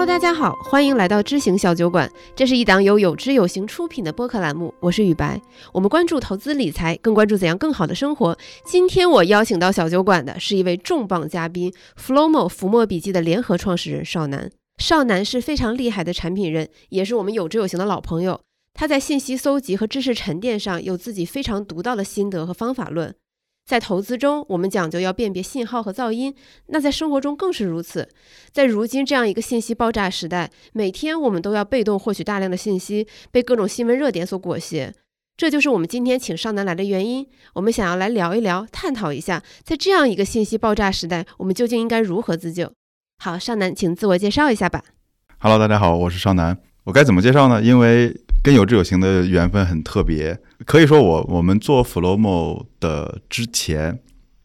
Hello，大家好，欢迎来到知行小酒馆。这是一档由有知有行出品的播客栏目，我是雨白。我们关注投资理财，更关注怎样更好的生活。今天我邀请到小酒馆的是一位重磅嘉宾，Flomo 浮墨笔记的联合创始人邵楠。邵楠是非常厉害的产品人，也是我们有知有行的老朋友。他在信息搜集和知识沉淀上有自己非常独到的心得和方法论。在投资中，我们讲究要辨别信号和噪音，那在生活中更是如此。在如今这样一个信息爆炸时代，每天我们都要被动获取大量的信息，被各种新闻热点所裹挟。这就是我们今天请邵楠来的原因。我们想要来聊一聊，探讨一下，在这样一个信息爆炸时代，我们究竟应该如何自救？好，邵楠，请自我介绍一下吧。Hello，大家好，我是邵楠。我该怎么介绍呢？因为跟有志有行的缘分很特别，可以说我我们做 Flomo 的之前，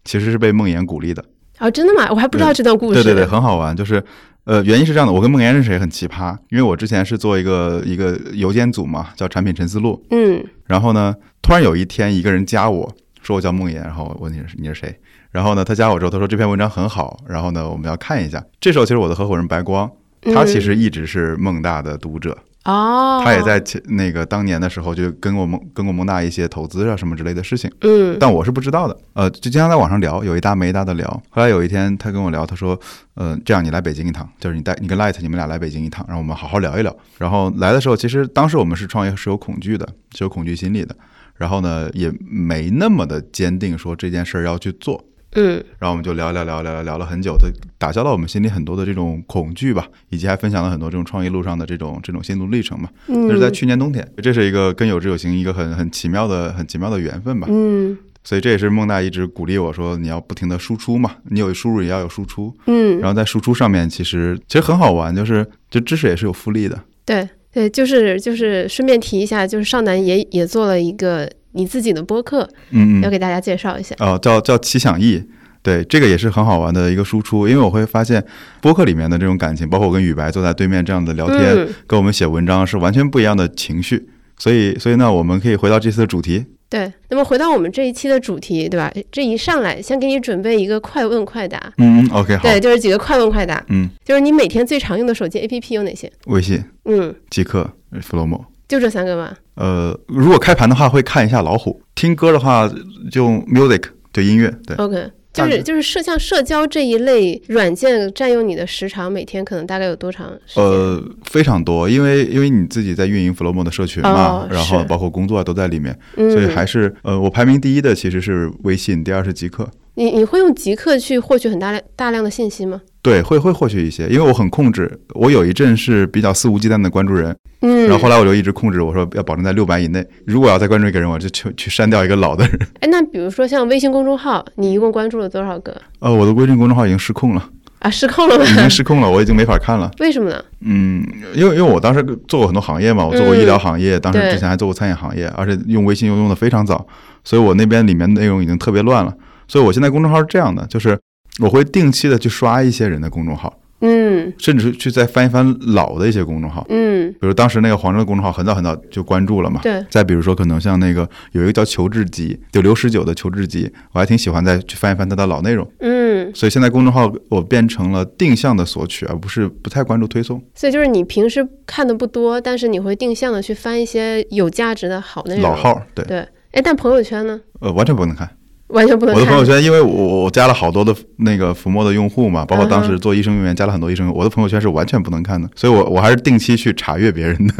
其实是被梦妍鼓励的。哦，真的吗？我还不知道这段故事。对对对，很好玩。就是呃，原因是这样的，我跟梦妍认识也很奇葩，因为我之前是做一个一个邮件组嘛，叫产品陈思路。嗯然后呢，突然有一天，一个人加我说我叫梦妍，然后我问你是你是谁？然后呢，他加我之后，他说这篇文章很好，然后呢，我们要看一下。这时候其实我的合伙人白光，他其实一直是梦大的读者。哦，他也在前那个当年的时候就跟过蒙跟过蒙大一些投资啊什么之类的事情，嗯但我是不知道的。呃，就经常在网上聊，有一搭没一搭的聊。后来有一天他跟我聊，他说，呃，这样你来北京一趟，就是你带你跟 Light 你们俩来北京一趟，让我们好好聊一聊。然后来的时候，其实当时我们是创业是有恐惧的，是有恐惧心理的。然后呢，也没那么的坚定说这件事儿要去做。嗯然后我们就聊聊聊聊聊聊了很久，他打消了我们心里很多的这种恐惧吧，以及还分享了很多这种创业路上的这种这种心路历程嘛。嗯，就是在去年冬天，这是一个跟有志有行一个很很奇妙的很奇妙的缘分吧。嗯所以这也是孟大一直鼓励我说，你要不停的输出嘛，你有输入也要有输出。嗯，然后在输出上面，其实其实很好玩，就是就知识也是有复利的。对对，就是就是顺便提一下，就是少南也也做了一个你自己的播客，嗯嗯，要给大家介绍一下。哦，叫叫奇想意。对，这个也是很好玩的一个输出，因为我会发现播客里面的这种感情，包括我跟雨白坐在对面这样的聊天，嗯，跟我们写文章是完全不一样的情绪。所以，所以呢，我们可以回到这次的主题。对。那么回到我们这一期的主题，对吧？这一上来先给你准备一个快问快答，嗯嗯，OK，好。对，就是几个快问快答，嗯，就是你每天最常用的手机 APP 有哪些？微信、嗯，极客、Flomo。就这三个吗？呃，如果开盘的话，会看一下老虎；听歌的话，就 music，对音乐。对，OK，就是就是社像社交这一类软件占用你的时长，每天可能大概有多长时间？呃，非常多，因为因为你自己在运营 Flomo 的社群嘛，哦然后包括工作啊都在里面，嗯，所以还是呃，我排名第一的其实是微信，第二是极客。你你会用极客去获取很大量大量的信息吗？对，会会获取一些，因为我很控制。我有一阵是比较肆无忌惮的关注人，嗯，然后后来我就一直控制，我说要保证在六百以内。如果要再关注一个人，我就去去删掉一个老的人。哎，那比如说像微信公众号，你一共关注了多少个 呃，我的微信公众号已经失控了，啊？失控了吗？已经失控了，我已经没法看了。为什么呢？嗯，因为因为我当时做过很多行业嘛，我做过医疗行业，当时之前还做过餐饮行业，而且用微信又用的非常早，所以我那边里面内容已经特别乱了。所以我现在公众号是这样的，就是我会定期的去刷一些人的公众号，嗯甚至是去再翻一翻老的一些公众号，嗯，比如当时那个黄峥的公众号很早很早就关注了嘛。对，再比如说，可能像那个有一个叫求治集，就刘十九的求治集，我还挺喜欢再去翻一翻他的老内容。嗯，所以现在公众号我变成了定向的索取，而不是不太关注推送。所以就是你平时看的不多，但是你会定向的去翻一些有价值的好内容。老号，对，对，哎，但朋友圈呢，呃，完全不能看。完全不能看。我的朋友圈，因为我我加了好多的那个浮墨的用户嘛，包括当嗯时做医生人员加了很多医生，我的朋友圈是完全不能看的，所以我我还是定期去查阅别人的。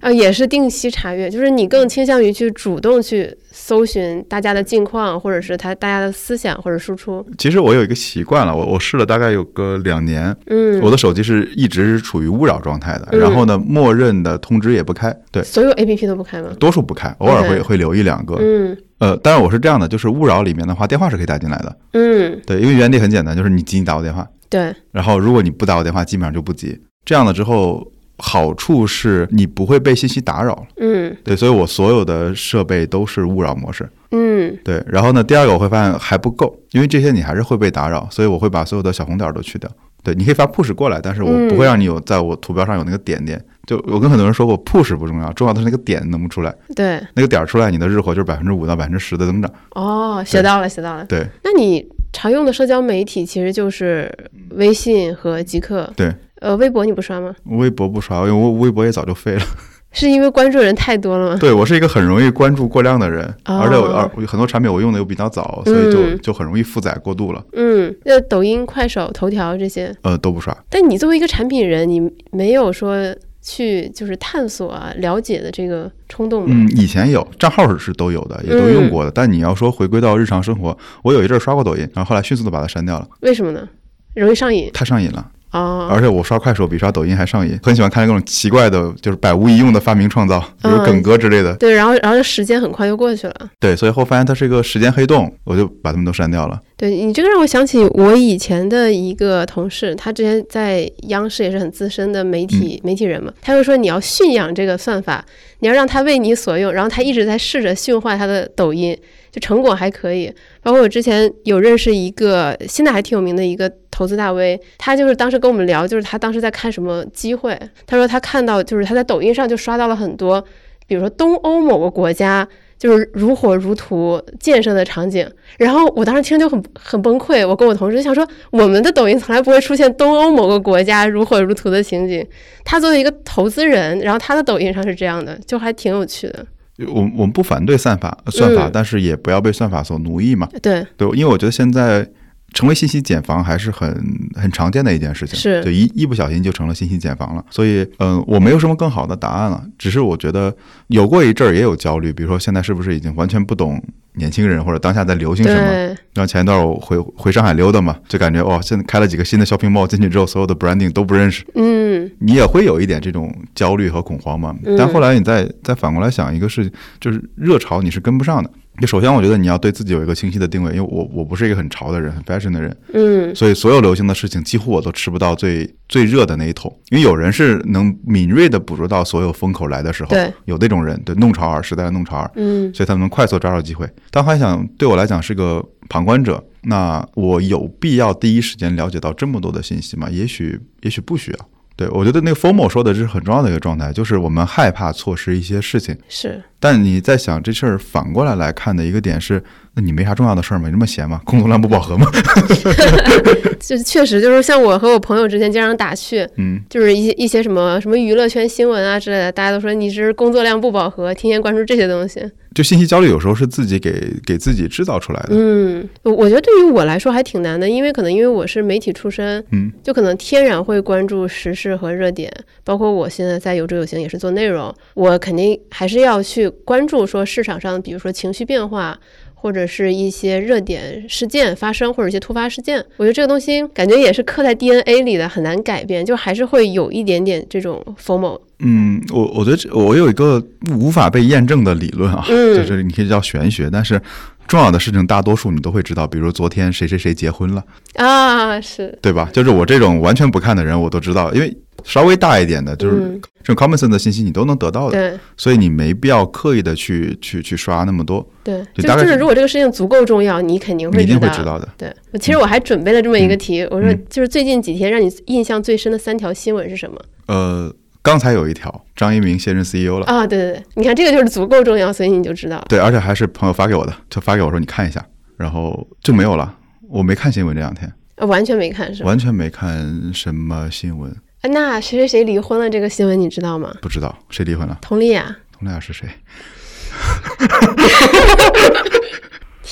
啊，也是定期查阅，就是你更倾向于去主动去搜寻大家的近况，或者是他大家的思想或者输出。其实我有一个习惯了，我我试了大概有个两年，嗯，我的手机是一直是处于勿扰状态的，嗯然后呢，默认的通知也不开，对，所有 A P P 都不开吗？多数不开，偶尔会会留一两个。嗯呃，当然我是这样的，就是勿扰里面的话，电话是可以打进来的，嗯，对，因为原理很简单，就是你急你打我电话，对，然后如果你不打我电话，基本上就不急。这样了之后，好处是你不会被信息打扰了。嗯对，所以我所有的设备都是勿扰模式。嗯对，然后呢，第二个我会发现还不够，因为这些你还是会被打扰，所以我会把所有的小红点儿都去掉。对，你可以发 push 过来，但是我不会让你有在我图标上有那个点点。就我跟很多人说过，push 不重要，重要的是那个点能不出来，对，那个点儿出来，你的日活就是百分之五到百分之十的增长。哦，学到了，学到了。对，那你常用的社交媒体其实就是微信和极客。对，呃，微博你不刷吗？微博不刷，因为微微博也早就废了。是因为关注人太多了吗？对我是一个很容易关注过量的人，哦而且我而很多产品我用的又比较早，所以就嗯就很容易负载过度了。嗯，那抖音、快手、头条这些，呃，都不刷。但你作为一个产品人，你没有说去就是探索啊、了解的这个冲动吗？嗯，以前有账号是都有的，也都用过的。但你要说回归到日常生活，我有一阵儿刷过抖音，然后后来迅速的把它删掉了，为什么呢？容易上瘾太上瘾了。哦。而且我刷快手比刷抖音还上瘾，很喜欢看各种奇怪的，就是百无一用的发明创造，比如嗯梗哥之类的。对，然后然后时间很快就过去了。对，所以后发现它是一个时间黑洞，我就把它们都删掉了。对你这个让我想起我以前的一个同事，他之前在央视也是很资深的媒体、媒体人嘛，他就说你要驯养这个算法，你要让它为你所用，然后他一直在试着驯化他的抖音，就成果还可以。包括我之前有认识一个现在还挺有名的一个投资大 V，他就是当时跟我们聊，就是他当时在看什么机会，他说他看到就是他在抖音上就刷到了很多，比如说东欧某个国家。就是如火如荼建设的场景，然后我当时听就很很崩溃。我跟我同事就想说，我们的抖音从来不会出现东欧某个国家如火如荼的情景。他作为一个投资人，然后他的抖音上是这样的，就还挺有趣的。我我们不反对算法算法，嗯但是也不要被算法所奴役嘛。对，对，因为我觉得现在成为信息茧房还是很很常见的一件事情，是就一一不小心就成了信息茧房了。所以，嗯、我没有什么更好的答案了，只是我觉得有过一阵儿也有焦虑，比如说现在是不是已经完全不懂年轻人或者当下在流行什么？对，然后前一段我回回上海溜达嘛，就感觉哦，现在开了几个新的 shopping mall，进去之后所有的 branding 都不认识，嗯，你也会有一点这种焦虑和恐慌嘛。嗯但后来你再再反过来想一个事情，就是热潮你是跟不上的。就首先，我觉得你要对自己有一个清晰的定位，因为我我不是一个很潮的人，很 fashion 的人，嗯，所以所有流行的事情几乎我都吃不到最最热的那一桶。因为有人是能敏锐的捕捉到所有风口来的时候，对，有那种人，对弄潮儿时代的弄潮儿，嗯，所以他们能快速抓住机会。但还想对我来讲是个旁观者，那我有必要第一时间了解到这么多的信息吗？也许，也许不需要。对我觉得那个 formo 说的这是很重要的一个状态，就是我们害怕错失一些事情。是，但你在想这事儿反过来来看的一个点是，那你没啥重要的事儿吗？你这么闲吗？工作量不饱和吗？就是确实就是像我和我朋友之间经常打趣，嗯，就是一些一些什么什么娱乐圈新闻啊之类的，大家都说你是工作量不饱和，天天关注这些东西。就信息焦虑有时候是自己给给自己制造出来的。嗯，我我觉得对于我来说还挺难的，因为可能因为我是媒体出身，嗯，就可能天然会关注时事和热点，包括我现在在有志有行也是做内容，我肯定还是要去关注说市场上，比如说情绪变化。或者是一些热点事件发生，或者一些突发事件，我觉得这个东西感觉也是刻在 DNA 里的，很难改变，就还是会有一点点这种 FOMO。嗯，我我觉得这我有一个无法被验证的理论啊，嗯就是你可以叫玄学，但是重要的事情大多数你都会知道，比如昨天谁谁谁结婚了，啊，是，对吧？就是我这种完全不看的人，我都知道，因为稍微大一点的，就是嗯。这种 common sense 的信息你都能得到的，对。所以你没必要刻意的去去去刷那么多，对，就大概就就是是如果这个事情足够重要，你肯定会你一定会知知道的。对，其实我还准备了这么一个题，我说嗯。就是最近几天让你印象最深的三条新闻是什么？呃，刚才有一条，张一鸣卸任 CEO 了，啊，对对对，你看这个就是足够重要，所以你就知道了。对，而且还是朋友发给我的，就发给我说你看一下，然后就没有了。我没看新闻这两天，呃完全没看是吧？完全没看什么新闻，啊那谁谁谁离婚了这个新闻你知道吗？不知道谁离婚了，佟丽娅，佟丽娅是谁？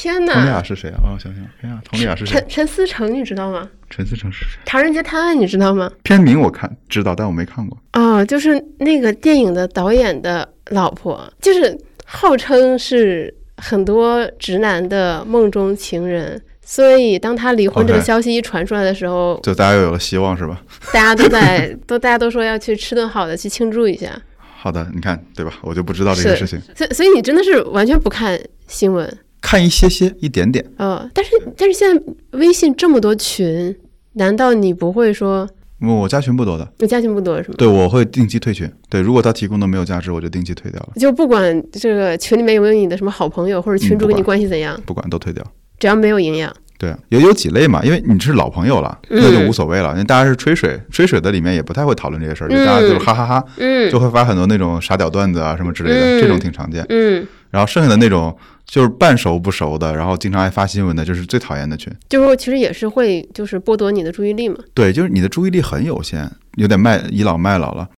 天佟丽娅！是谁啊？哦，想想，哎呀，佟丽娅是谁陈？陈思诚你知道吗？陈思诚是谁？唐人街探案你知道吗？片名我看知道，但我没看过。哦，就是那个电影的导演的老婆，就是号称是很多直男的梦中情人。所以，当他离婚这个消息一传出来的时候，就大家又有了希望是吧？大家都在 都大家都说要去吃顿好的，去庆祝一下。好的，你看对吧？我就不知道这个事情，所以，所以你真的是完全不看新闻，看一些些一点点。呃，但是但是现在微信这么多群，难道你不会说我加群不多的，我加群不多是吗？对我会定期退群。对，如果他提供的没有价值，我就定期退掉了，就不管这个群里面有没有你的什么好朋友，或者群主跟你关系怎样，不管都退掉。只要没有营养，对，也有几类嘛，因为你是老朋友了，嗯那就无所谓了。因为大家是吹水，吹水的里面也不太会讨论这些事儿，就大家就是哈哈哈，嗯就会发很多那种傻屌段子啊什么之类的，嗯这种挺常见。嗯然后剩下的那种就是半熟不熟的，然后经常爱发新闻的，就是最讨厌的群。就是其实也是会就是剥夺你的注意力嘛。对，就是你的注意力很有限，有点卖倚老卖老了。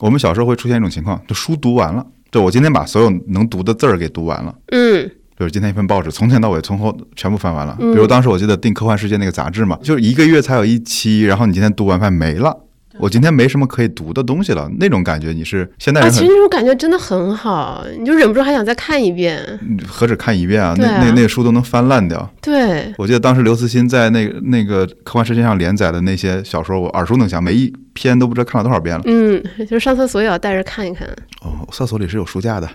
我们小时候会出现一种情况，就书读完了，就我今天把所有能读的字儿给读完了。嗯比如今天一份报纸，从前到尾从后全部翻完了。嗯比如当时我记得订《科幻世界》那个杂志嘛，就是一个月才有一期，然后你今天读完饭没了，我今天没什么可以读的东西了，那种感觉你是现在啊，其实那种感觉真的很好，你就忍不住还想再看一遍。嗯何止看一遍啊，啊那那那个书都能翻烂掉。对，我记得当时刘慈欣在那个那个科幻世界上连载的那些小说，我耳熟能详，每一篇都不知道看了多少遍了。嗯，就是上厕所也要带着看一看。哦，厕所里是有书架的。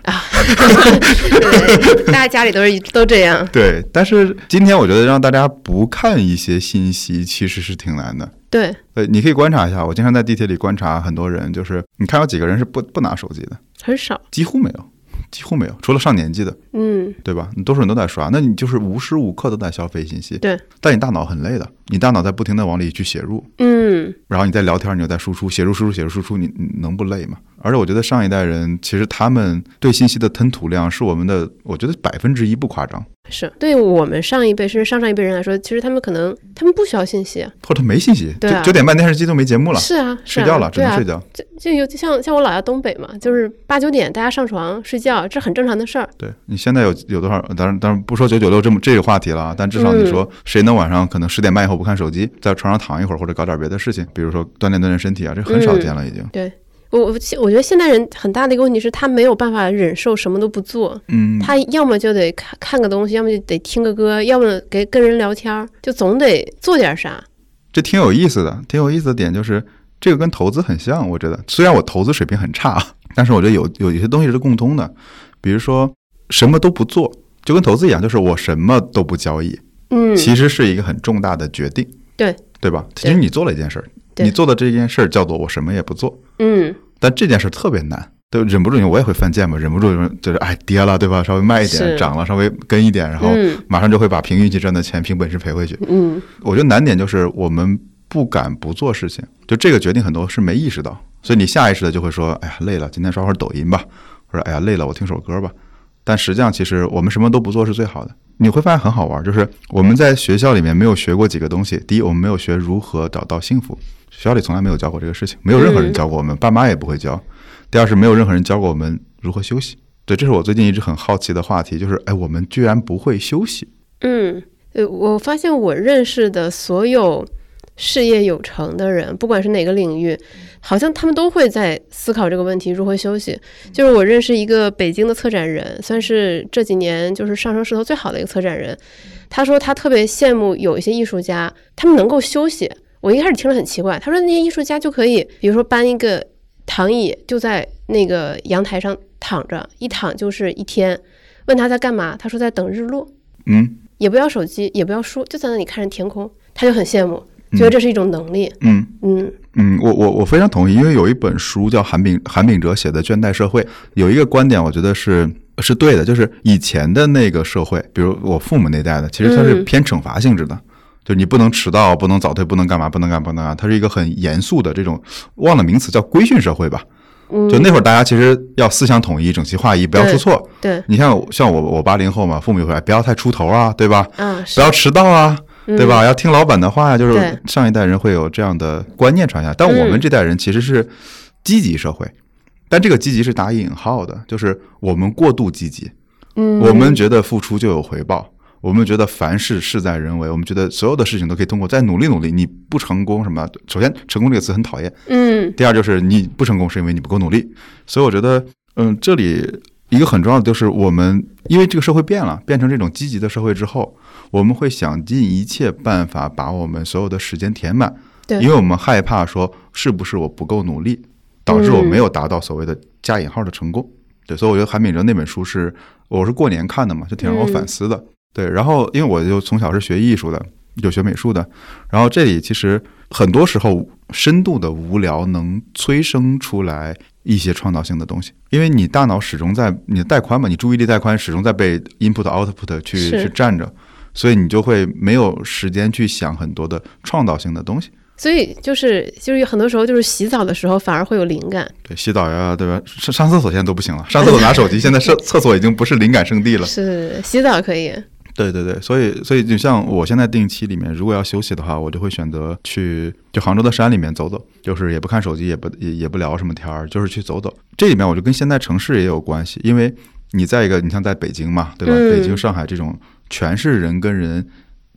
对，大家家里都是都这样。对，但是今天我觉得让大家不看一些信息，其实是挺难的。对，呃，你可以观察一下，我经常在地铁里观察很多人，就是你看有几个人是不不拿手机的，很少。几乎没有，几乎没有，除了上年纪的，嗯，对吧？你多数人都在刷，那你就是无时无刻都在消费信息。对，但你大脑很累的，你大脑在不停的往里去写入，嗯，然后你在聊天，你又在输出，写入输出写入输出，你你能不累吗？而且我觉得上一代人其实他们对信息的吞吐量是我们的，我觉得百分之一不夸张，是对我们上一辈甚至上上一辈人来说，其实他们可能他们不需要信息。或者没信息，对啊九九点半电视机都没节目了，是啊，睡觉了，只能睡，觉。就就有像像我老家东北嘛，就是八九点大家上床睡觉，这很正常的事儿。对你现在有有多少？当然当然不说九九六这么这个话题了啊，但至少你说谁能晚上可能十点半以后不看手机，在床上躺一会儿或者搞点别的事情，比如说锻炼锻炼身体啊，这很少见了已经。对。我我我觉得现代人很大的一个问题是他没有办法忍受什么都不做，嗯，他要么就得看看个东西，要么就得听个歌，要么给跟人聊天儿，就总得做点啥。这挺有意思的，挺有意思的点就是这个跟投资很像，我觉得。虽然我投资水平很差，但是我觉得有有一些东西是共通的，比如说什么都不做，就跟投资一样，就是我什么都不交易，嗯，其实是一个很重大的决定，对。对吧？其实你做了一件事儿，你做的这件事儿叫做我什么也不做，嗯。但这件事特别难，都，忍不住我也会犯贱嘛，忍不住就是哎跌了，对吧？稍微卖一点，涨了稍微跟一点，然后嗯。马上就会把凭运气赚的钱凭本事赔回去。嗯。我觉得难点就是我们不敢不做事情，就这个决定很多是没意识到，所以你下意识的就会说，哎呀累了，今天刷会儿抖音吧，或者哎呀累了，我听首歌吧。但实际上，其实我们什么都不做是最好的。你会发现很好玩，就是我们在学校里面没有学过几个东西。第一，我们没有学如何找到幸福，学校里从来没有教过这个事情，没有任何人教过我们，爸妈也不会教。第二是没有任何人教过我们如何休息。对，这是我最近一直很好奇的话题，就是哎，我们居然不会休息。嗯，呃，我发现我认识的所有事业有成的人，不管是哪个领域，好像他们都会在思考这个问题：如何休息。就是我认识一个北京的策展人，算是这几年就是上升势头最好的一个策展人。他说他特别羡慕有一些艺术家，他们能够休息。我一开始听了很奇怪，他说那些艺术家就可以，比如说搬一个躺椅，就在那个阳台上躺着，一躺就是一天。问他在干嘛，他说在等日落。嗯也不要手机，也不要书，就在那里看着天空，他就很羡慕，觉得这是一种能力。嗯。嗯嗯，我我我非常同意，因为有一本书叫韩炳韩炳哲写的《倦怠社会》，有一个观点，我觉得是是对的，就是以前的那个社会，比如我父母那代的，其实它是嗯偏惩罚性质的，就你不能迟到，不能早退，不能干嘛，不能干嘛，不能干嘛，它是一个很严肃的这种，忘了名词叫规训社会吧。嗯，就那会儿大家其实要思想统一、整齐划一，不要出错。对你像像我我八零后嘛，父母就会哎不要太出头啊，对吧？嗯，不要迟到啊，对吧？要听老板的话呀，就是上一代人会有这样的观念传下，但我们这代人其实是积极社会，但这个积极是打引号的，就是我们过度积极，嗯，我们觉得付出就有回报。我们觉得凡事事在人为，我们觉得所有的事情都可以通过再努力努力，你不成功什么？首先，成功这个词很讨厌；嗯第二就是你不成功是因为你不够努力。所以我觉得，嗯，这里一个很重要的就是我们因为这个社会变了，变成这种积极的社会之后，我们会想尽一切办法把我们所有的时间填满，对因为我们害怕说是不是我不够努力，导致我没有达到所谓的加引号的成功。对，所以我觉得韩炳哲那本书是我是过年看的嘛，就挺让我反思的。对，然后因为我就从小是学艺术的，就学美术的，然后这里其实很多时候深度的无聊能催生出来一些创造性的东西，因为你大脑始终在你的带宽嘛，你注意力带宽始终在被 input output 去去占着，所以你就会没有时间去想很多的创造性的东西。所以就是就是有很多时候就是洗澡的时候反而会有灵感，对，洗澡呀，对吧？上上厕所现在都不行了，上厕所拿手机，现在上厕所已经不是灵感圣地了。是洗澡可以，对对对，所以所以就像我现在定期里面，如果要休息的话，我就会选择去就杭州的山里面走走，就是也不看手机，也不也也不聊什么天儿，就是去走走。这里面我就跟现在城市也有关系，因为你在一个你像在北京嘛，对吧？嗯北京、上海这种全是人跟人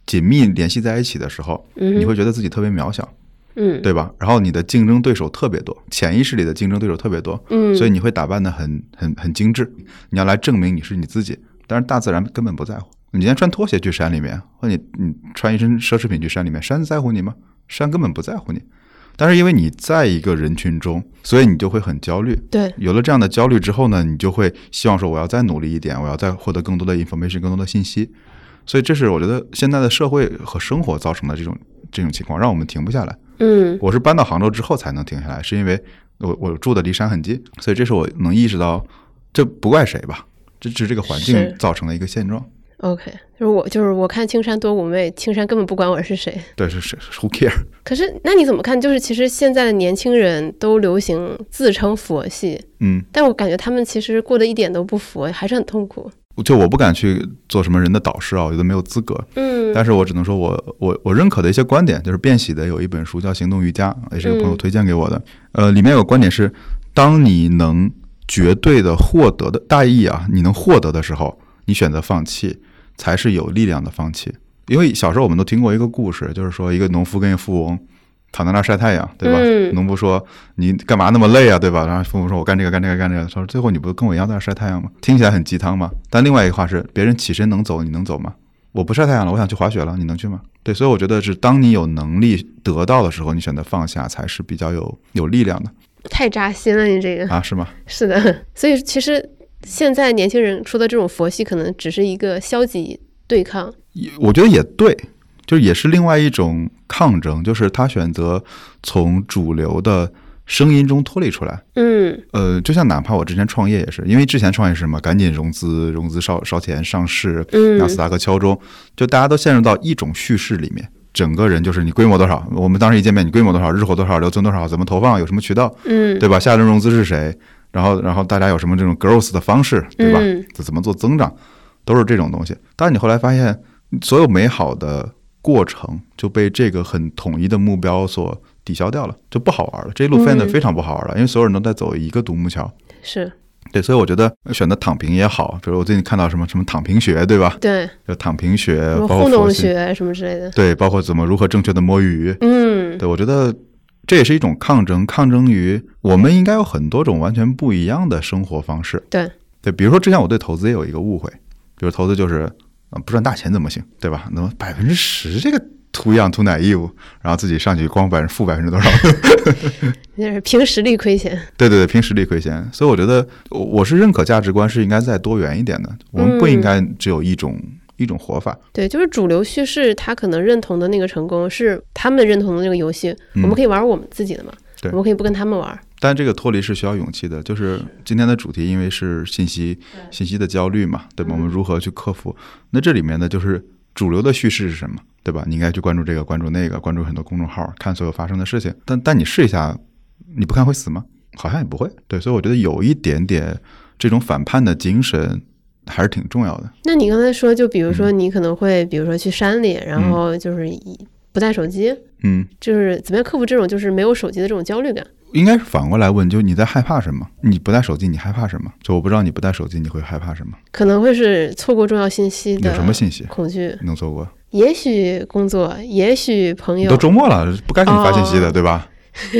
紧密联系在一起的时候，嗯你会觉得自己特别渺小，嗯对吧？然后你的竞争对手特别多，潜意识里的竞争对手特别多，嗯，所以你会打扮的很很很精致，你要来证明你是你自己。但是大自然根本不在乎。你今天穿拖鞋去山里面，或你你穿一身奢侈品去山里面，山在乎你吗？山根本不在乎你。但是因为你在一个人群中，所以你就会很焦虑。对，有了这样的焦虑之后呢，你就会希望说我要再努力一点，我要再获得更多的 information，更多的信息。所以这是我觉得现在的社会和生活造成的这种这种情况，让我们停不下来。嗯我是搬到杭州之后才能停下来，是因为我我住的离山很近，所以这是我能意识到，这不怪谁吧，这只是这个环境造成的一个现状。，OK，就是我就是我看青山多妩媚，青山根本不管我是谁。对，是是是 who care？可是那你怎么看？就是其实现在的年轻人都流行自称佛系，嗯，但我感觉他们其实过得一点都不佛，还是很痛苦。就我不敢去做什么人的导师啊，我觉得没有资格。嗯但是我只能说我我我认可的一些观点，就是变喜的有一本书叫《行动瑜伽》，也是一个朋友嗯推荐给我的。呃，里面有个观点是，当你能绝对的获得的大意啊，你能获得的时候，你选择放弃，才是有力量的放弃。因为小时候我们都听过一个故事，就是说一个农夫跟一个富翁躺在那儿晒太阳，对吧？嗯农夫说：“你干嘛那么累啊，对吧？”然后富翁说：“我干这个，干这个，干这个。”他说：“最后你不跟我一样在那儿晒太阳吗？”听起来很鸡汤嘛。但另外一个话是，别人起身能走，你能走吗？我不晒太阳了，我想去滑雪了，你能去吗？对，所以我觉得是当你有能力得到的时候，你选择放下才是比较有有力量的太扎心了，你这个啊，是吗？是的。所以其实现在年轻人说的这种佛系，可能只是一个消极对抗。也我觉得也对，就是也是另外一种抗争，就是他选择从主流的声音中脱离出来。嗯呃，就像哪怕我之前创业也是，因为之前创业是什么，赶紧融资，融资烧烧钱上市，嗯纳斯达克敲钟，就大家都陷入到一种叙事里面。整个人就是你规模多少，我们当时一见面，你规模多少，日活多少，留存多少，怎么投放，有什么渠道，嗯，对吧？下一轮融资是谁？然后，然后大家有什么这种 growth 的方式，对吧？嗯怎么做增长，都是这种东西。但是你后来发现，所有美好的过程就被这个很统一的目标所抵消掉了，就不好玩了。这一路变得嗯非常不好玩了，因为所有人都在走一个独木桥。是对，所以我觉得选择躺平也好，比如我最近看到什么什么躺平学，对吧？对，就躺平学，包括糊弄佛系，学什么之类的。对，包括怎么如何正确的摸鱼。嗯对，我觉得这也是一种抗争，抗争于我们应该有很多种完全不一样的生活方式。对，对，比如说之前我对投资也有一个误会，比如投资就是啊不赚大钱怎么行，对吧？那么百分之十这个图样图奶义务，然后自己上去光百分负百分之多少？那是凭实力亏钱。对对对，凭实力亏钱。所以我觉得我我是认可价值观是应该再多元一点的，我们不应该只有一种、一种活法。对，就是主流叙事，他可能认同的那个成功是他们认同的那个游戏，嗯我们可以玩我们自己的嘛，对我们可以不跟他们玩。但这个脱离是需要勇气的。就是今天的主题，因为是信息信息的焦虑嘛，对吧？我们如何去克服？那这里面呢，就是主流的叙事是什么，对吧？你应该去关注这个，关注那个，关注很多公众号，看所有发生的事情。但但你试一下，你不看会死吗？好像也不会。对，所以我觉得有一点点这种反叛的精神还是挺重要的。那你刚才说，就比如嗯说你可能会，比如说去山里，然后就是以不带手机，嗯，就是怎么样克服这种就是没有手机的这种焦虑感？应该是反过来问，就你在害怕什么？你不带手机，你害怕什么？就我不知道你不带手机，你会害怕什么？可能会是错过重要信息的有什么信息恐惧，能错过？也许工作，也许朋友都，周末了，不该给你发信息的，哦对吧？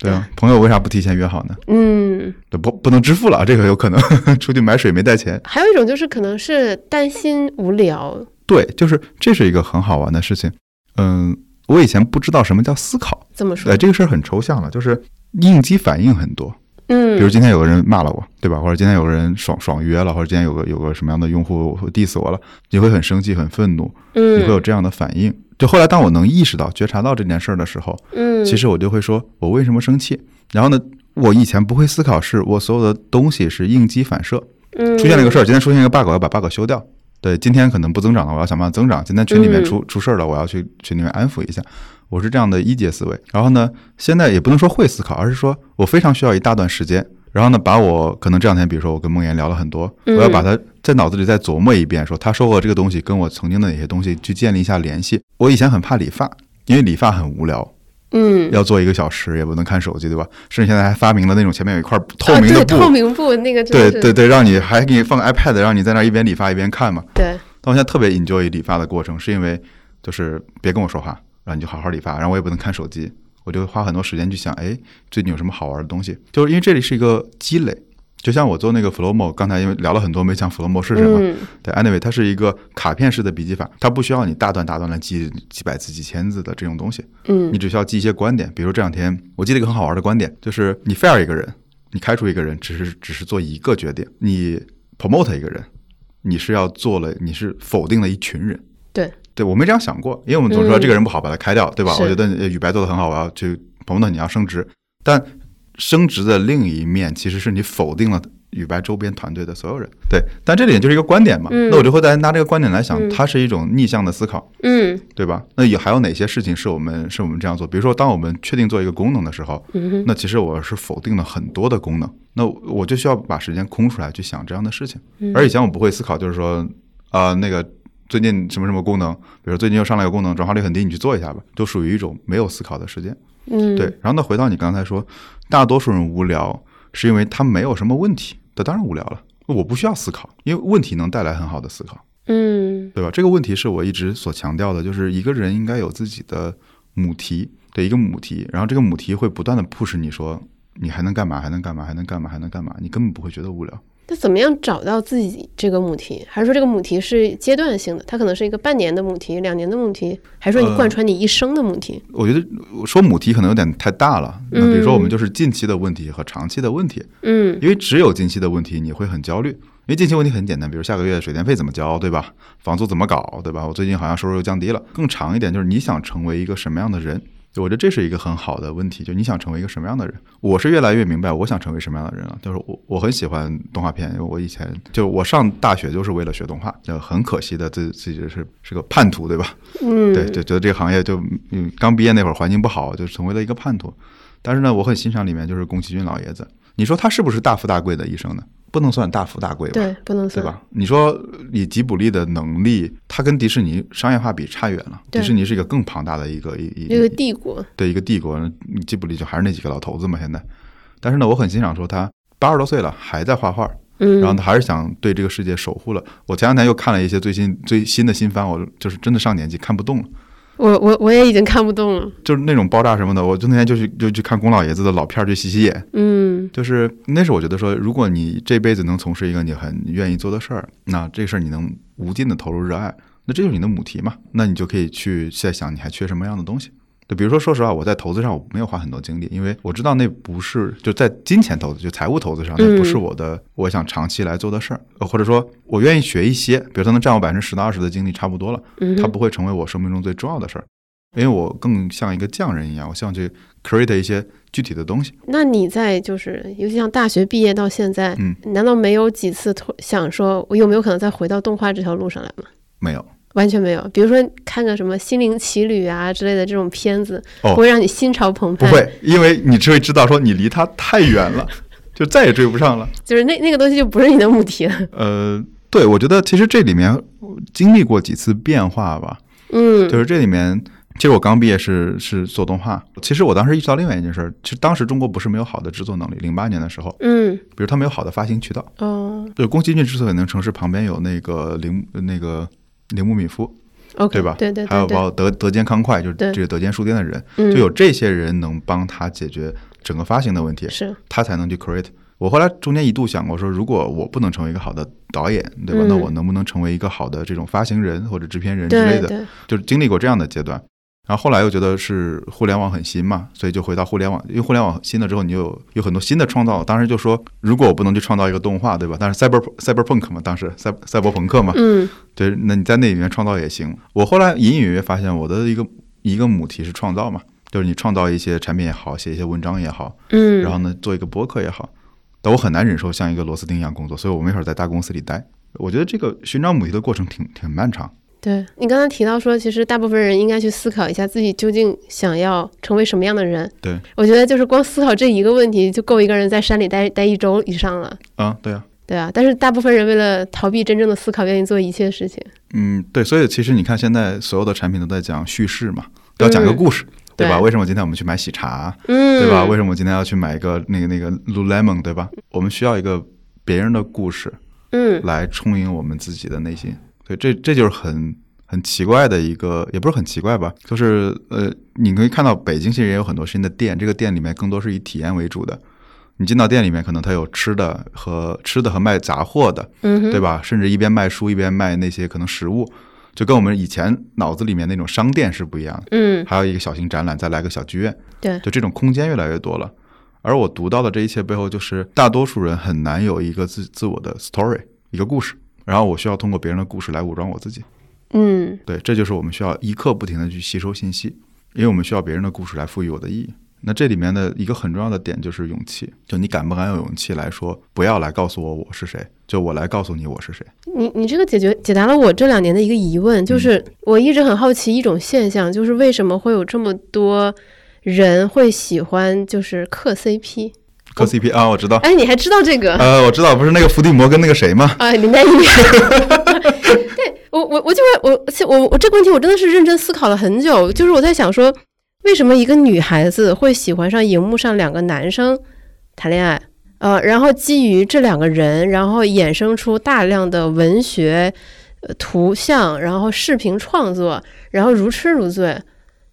对啊，朋友为啥不提前约好呢？嗯，对不不能支付了，这个有可能 出去买水没带钱。还有一种就是可能是担心无聊，对，就是这是一个很好玩的事情。嗯，我以前不知道什么叫思考，怎么说哎，，这个事儿很抽象了，就是应激反应很多。嗯，比如今天有个人骂了我，对吧？或者今天有个人爽爽约了，或者今天有个有个什么样的用户 diss 我了，你会很生气、很愤怒，嗯，你会有这样的反应。就后来当我能意识到、觉察到这件事儿的时候，嗯，其实我就会说，我为什么生气？然后呢，我以前不会思考，是我所有的东西是应激反射。嗯出现了一个事儿，今天出现一个 bug，我要把 bug 修掉。对，今天可能不增长了，我要想办法增长。今天群里面出、出事儿了，我要去群里面安抚一下。我是这样的一阶思维。然后呢，现在也不能说会思考，而是说我非常需要一大段时间，然后呢，把我可能这两天，比如说我跟梦妍聊了很多，我要把它在脑子里再琢磨一遍，说他说过这个东西跟我曾经的哪些东西去建立一下联系。我以前很怕理发，因为理发很无聊。嗯，要做一个小时也不能看手机，对吧？甚至现在还发明了那种前面有一块透明的布，透明布那个，对对对，让你还给你放个 iPad，让你在那一边理发一边看嘛。对。但我现在特别 enjoy 理发的过程，是因为就是别跟我说话，然后你就好好理发，然后我也不能看手机，我就会花很多时间去想，哎，最近有什么好玩的东西？就是因为这里是一个积累。就像我做那个 Flowmo，刚才因为聊了很多，没讲 Flowmo 是什么。对，Anyway，它是一个卡片式的笔记法，它不需要你大段大段的记几百字、几千字的这种东西。嗯，你只需要记一些观点。比如这两天我记得一个很好玩的观点，就是你 fire 一个人，你开除一个人，只是只是做一个决定；你 promote 一个人，你是要做了，你是否定了一群人。对，对我没这样想过，因为我们总说这个人不好，把他开掉，对吧？我觉得宇白做的很好，我要去 promote 你要升职，但。升职的另一面，其实是你否定了宇白周边团队的所有人。对，但这里就是一个观点嘛。那我就会再拿这个观点来想，它是一种逆向的思考，嗯，对吧？那也还有哪些事情是我们是我们这样做？比如说，当我们确定做一个功能的时候，那其实我是否定了很多的功能。那我就需要把时间空出来去想这样的事情。而以前我不会思考，就是说，啊，那个最近什么什么功能，比如说最近又上来个功能，转化率很低，你去做一下吧，都属于一种没有思考的时间。嗯，对。然后呢，回到你刚才说。大多数人无聊，是因为他没有什么问题，他当然无聊了。我不需要思考，因为问题能带来很好的思考，嗯，对吧？这个问题是我一直所强调的，就是一个人应该有自己的母题的一个母题，然后这个母题会不断的 push 你说，你还能干嘛？还能干嘛？还能干嘛？还能干嘛？你根本不会觉得无聊。那怎么样找到自己这个母题？还是说这个母题是阶段性的？它可能是一个半年的母题，两年的母题，还是说你贯穿你一生的母题？我觉得说母题可能有点太大了。那比如说我们就是近期的问题和长期的问题。嗯，因为只有近期的问题你会很焦虑，因为近期问题很简单，比如下个月水电费怎么交，对吧？房租怎么搞，对吧？我最近好像收入又降低了。更长一点就是你想成为一个什么样的人？我觉得这是一个很好的问题，就你想成为一个什么样的人？我是越来越明白我想成为什么样的人了。就是我我很喜欢动画片，因为我以前就我上大学就是为了学动画，就很可惜的自自己是是个叛徒，对吧？嗯，对，就觉得这个行业就嗯刚毕业那会儿环境不好，就成为了一个叛徒。但是呢，我很欣赏里面就是宫崎骏老爷子。你说他是不是大富大贵的一生呢？不能算大富大贵吧？对，不能算，对吧？你说以吉卜力的能力，他跟迪士尼商业化比差远了。迪士尼是一个更庞大的一个一一个帝国，对一个帝国。吉卜力就还是那几个老头子嘛，现在。但是呢，我很欣赏说他八十多岁了还在画画，嗯，然后他还是想对这个世界守护了。我前两天又看了一些最新最新的新番，我就是真的上年纪看不动了。我我我也已经看不动了，就是那种爆炸什么的，我就那天就去就去看宫老爷子的老片儿，去洗洗眼。嗯，就是那是我觉得说，如果你这辈子能从事一个你很愿意做的事儿，那这事儿你能无尽的投入热爱，那这就是你的母题嘛。那你就可以去在想，你还缺什么样的东西。就比如说，说实话，我在投资上我没有花很多精力，因为我知道那不是就在金钱投资，就财务投资上，那不是我的我想长期来做的事儿。或者说，我愿意学一些，比如它能占我百分之十到二十的精力，差不多了，它不会成为我生命中最重要的事儿，因为我更像一个匠人一样，我希望去 create 一些具体的东西。那你在就是，尤其像大学毕业到现在，嗯，难道没有几次想说，我有没有可能再回到动画这条路上来吗？没有。完全没有，比如说看个什么《心灵奇旅》啊之类的这种片子，不会让你心潮澎湃。不会，因为你只会知道说你离它太远了，就再也追不上了。就是那那个东西就不是你的母题了。呃，对，我觉得其实这里面经历过几次变化吧。嗯，就是这里面，其实我刚毕业是是做动画，其实我当时意识到另外一件事，其实当时中国不是没有好的制作能力。零八年的时候，嗯，比如他没有好的发行渠道。哦，就宫崎骏之所以能城市旁边有那个零那个。铃木敏夫对吧？对对，还有包括德德间康快，就是这个德间书店的人，就有这些人能帮他解决整个发行的问题，是，他才能去 create。我后来中间一度想过说，如果我不能成为一个好的导演，对吧？那我能不能成为一个好的这种发行人或者制片人之类的？就是经历过这样的阶段。然后后来又觉得是互联网很新嘛，所以就回到互联网。因为互联网新了之后，你有有很多新的创造。当时就说，如果我不能去创造一个动画，对吧？但是赛博赛博朋克嘛，当时赛赛博朋克嘛，嗯，对，那你在那里面创造也行。我后来隐隐约约发现，我的一个一个母题是创造嘛，就是你创造一些产品也好，写一些文章也好，嗯，然后呢做一个博客也好。但我很难忍受像一个螺丝钉一样工作，所以我没法在大公司里待。我觉得这个寻找母题的过程挺挺漫长。对你刚才提到说，其实大部分人应该去思考一下自己究竟想要成为什么样的人。对，我觉得就是光思考这一个问题，就够一个人在山里待待一周以上了。啊，对啊，对啊，但是大部分人为了逃避真正的思考，愿意做一切事情。嗯，对，所以其实你看，现在所有的产品都在讲叙事嘛，都要讲个故事，对吧？为什么今天我们去买喜茶，嗯，对吧？为什么我今天要去买一个那个那个 Lululemon，对吧？我们需要一个别人的故事嗯来充盈我们自己的内心，所以这这就是很很奇怪的一个，也不是很奇怪吧，就是呃，你可以看到北京其实也有很多新的店，这个店里面更多是以体验为主的。你进到店里面，可能它有吃的和吃的和卖杂货的，嗯，对吧？甚至一边卖书一边卖那些可能食物，就跟我们以前脑子里面那种商店是不一样的。嗯，还有一个小型展览，再来个小剧院，对，就这种空间越来越多了。而我读到的这一切背后，就是大多数人很难有一个自自我的 story，一个故事，然后我需要通过别人的故事来武装我自己。嗯对，这就是我们需要一刻不停的去吸收信息，因为我们需要别人的故事来赋予我的意义。那这里面的一个很重要的点就是勇气，就你敢不敢有勇气来说，不要来告诉我我是谁，就我来告诉你我是谁。你你这个解决解答了我这两年的一个疑问，就是我一直很好奇一种现象，就是为什么会有这么多人会喜欢就是磕 CP？磕 CP 啊，我知道，哎，你还知道这个？呃，我知道，不是那个伏地魔跟那个谁吗？啊，林黛玉。对我，我我就会我我我这个问题我真的是认真思考了很久，就是我在想说，为什么一个女孩子会喜欢上荧幕上两个男生谈恋爱？呃，然后基于这两个人，然后衍生出大量的文学、呃、图像，然后视频创作，然后如痴如醉，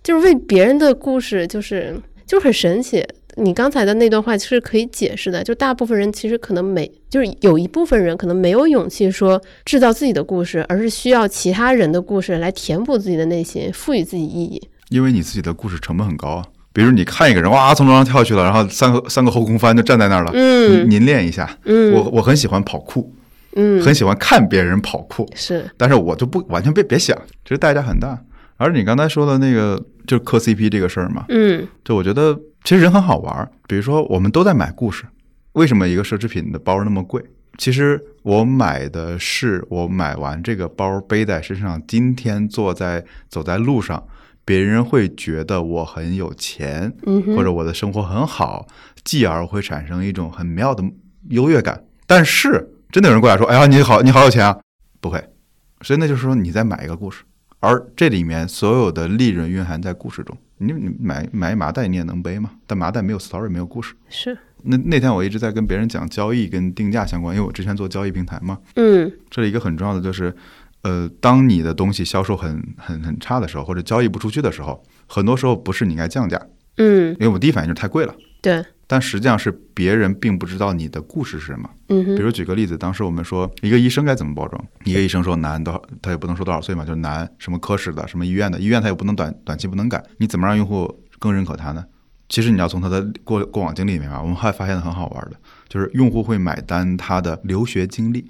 就是为别人的故事，就是就是很神奇。你刚才的那段话是可以解释的，就大部分人其实可能没，就是有一部分人可能没有勇气说制造自己的故事，而是需要其他人的故事来填补自己的内心，赋予自己意义。因为你自己的故事成本很高啊。比如你看一个人哇从楼上跳下去了，然后三个三个后空翻就站在那儿了，嗯您您练一下。嗯，我我很喜欢跑酷，嗯很喜欢看别人跑酷，是但是我就不完全别别想，其实代价很大。而你刚才说的那个就是磕 CP 这个事儿嘛，嗯就我觉得其实人很好玩儿。比如说我们都在买故事，为什么一个奢侈品的包那么贵？其实我买的是我买完这个包背在身上，今天坐在走在路上，别人会觉得我很有钱，嗯或者我的生活很好，继而会产生一种很妙的优越感。但是真的有人过来说：“哎呀，你好，你好有钱啊！”不会，所以那就是说你在买一个故事，而这里面所有的利润蕴含在故事中。你你买买麻袋你也能背嘛，但麻袋没有 story，没有故事。是那那天我一直在跟别人讲交易跟定价相关，因为我之前做交易平台嘛。嗯这里一个很重要的就是，呃，当你的东西销售很很很差的时候，或者交易不出去的时候，很多时候不是你应该降价，嗯因为我第一反应就是太贵了。对但实际上是别人并不知道你的故事是什么。嗯比如举个例子，当时我们说一个医生该怎么包装，一个医生说男多少，他也不能说多少岁嘛，就是男什么科室的，什么医院的，医院他也不能短短期不能改，你怎么让用户更认可他呢？其实你要从他的过过往经历里面啊，我们还发现很好玩的，就是用户会买单他的留学经历，因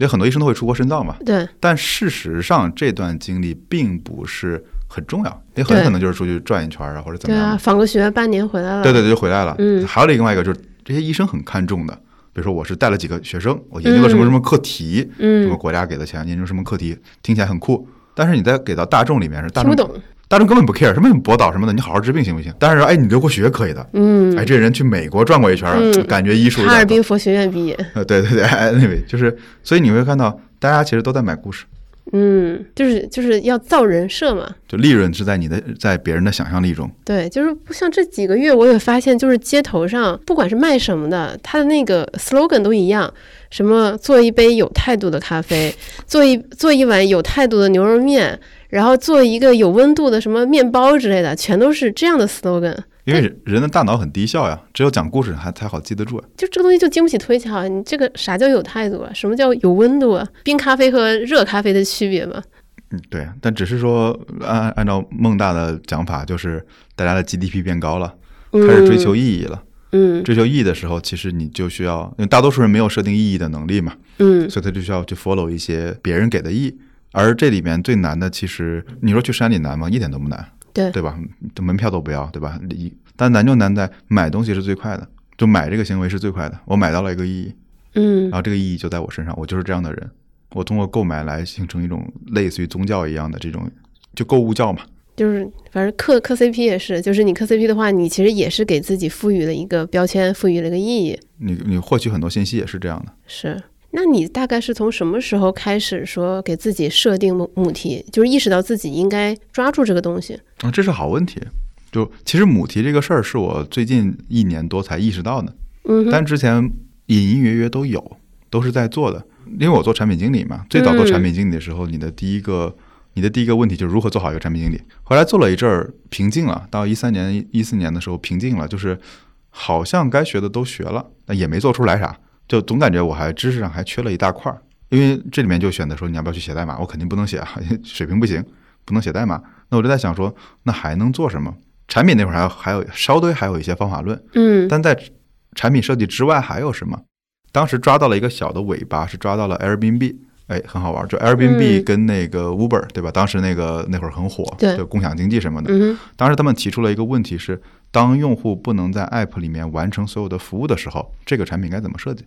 为很多医生都会出国深造嘛，对但事实上这段经历并不是很重要，也很对可能就是出去转一圈啊，或者怎么样对啊，访个学半年回来了。对对对，就回来了。嗯还有另外一个就是这些医生很看重的，比如说我是带了几个学生，我研究了什么什么课题，嗯什么嗯，国家给的钱，研究什么课题，听起来很酷。但是你在给到大众里面是大众，懂。大众根本不 care 什么博导什么的，你好好治病行不行？但是哎，你留过学可以的。嗯，哎，这人去美国转过一圈，嗯感觉医术有哈尔滨佛学院毕业。呃，对对对，anyway，就是所以你会看到大家其实都在买故事，嗯，就是就是要造人设嘛。就利润是在你的在别人的想象力中。对，就是不像这几个月，我也发现，就是街头上不管是卖什么的，它的那个 slogan 都一样，什么做一杯有态度的咖啡，做一做一碗有态度的牛肉面，然后做一个有温度的什么面包之类的，全都是这样的 slogan。因为人的大脑很低效呀，只有讲故事还才好记得住。就这个东西就经不起推敲，你这个啥叫有态度啊？什么叫有温度啊？冰咖啡和热咖啡的区别吗？嗯，对，但只是说按按照孟大的讲法，就是大家的 GDP 变高了，开始追求意义了。嗯追求意义的时候，其实你就需要，因为大多数人没有设定意义的能力嘛，嗯所以他就需要去 follow 一些别人给的意义。而这里面最难的，其实你说去山里难吗？一点都不难，对对吧？门票都不要，对吧？一但难就难在买东西是最快的，就买这个行为是最快的。我买到了一个意义，嗯然后这个意义就在我身上，我就是这样的人。我通过购买来形成一种类似于宗教一样的这种，就购物教嘛。就是反正磕磕 CP 也是，就是你磕 CP 的话，你其实也是给自己赋予了一个标签，赋予了一个意义。你你获取很多信息也是这样的。是，那你大概是从什么时候开始说给自己设定母母题，就是意识到自己应该抓住这个东西？啊，这是好问题。就其实母题这个事儿是我最近一年多才意识到的，嗯，但之前隐隐约约都有，都是在做的。因为我做产品经理嘛，最早做产品经理的时候，你的第一个你的第一个问题就是如何做好一个产品经理。后来做了一阵儿平静了，到一三年、一四年的时候平静了，就是好像该学的都学了，那也没做出来啥，就总感觉我还知识上还缺了一大块儿。因为这里面就选择说你要不要去写代码，我肯定不能写啊，水平不行，不能写代码。那我就在想说，那还能做什么？产品那会儿还有还有稍微还有一些方法论，嗯但在产品设计之外还有什么？当时抓到了一个小的尾巴，是抓到了 Airbnb，哎，很好玩。就 Airbnb 嗯跟那个 Uber，、对吧？当时那个那会儿很火，对就共享经济什么的。嗯，当时他们提出了一个问题是：当用户不能在 App 里面完成所有的服务的时候，这个产品该怎么设计？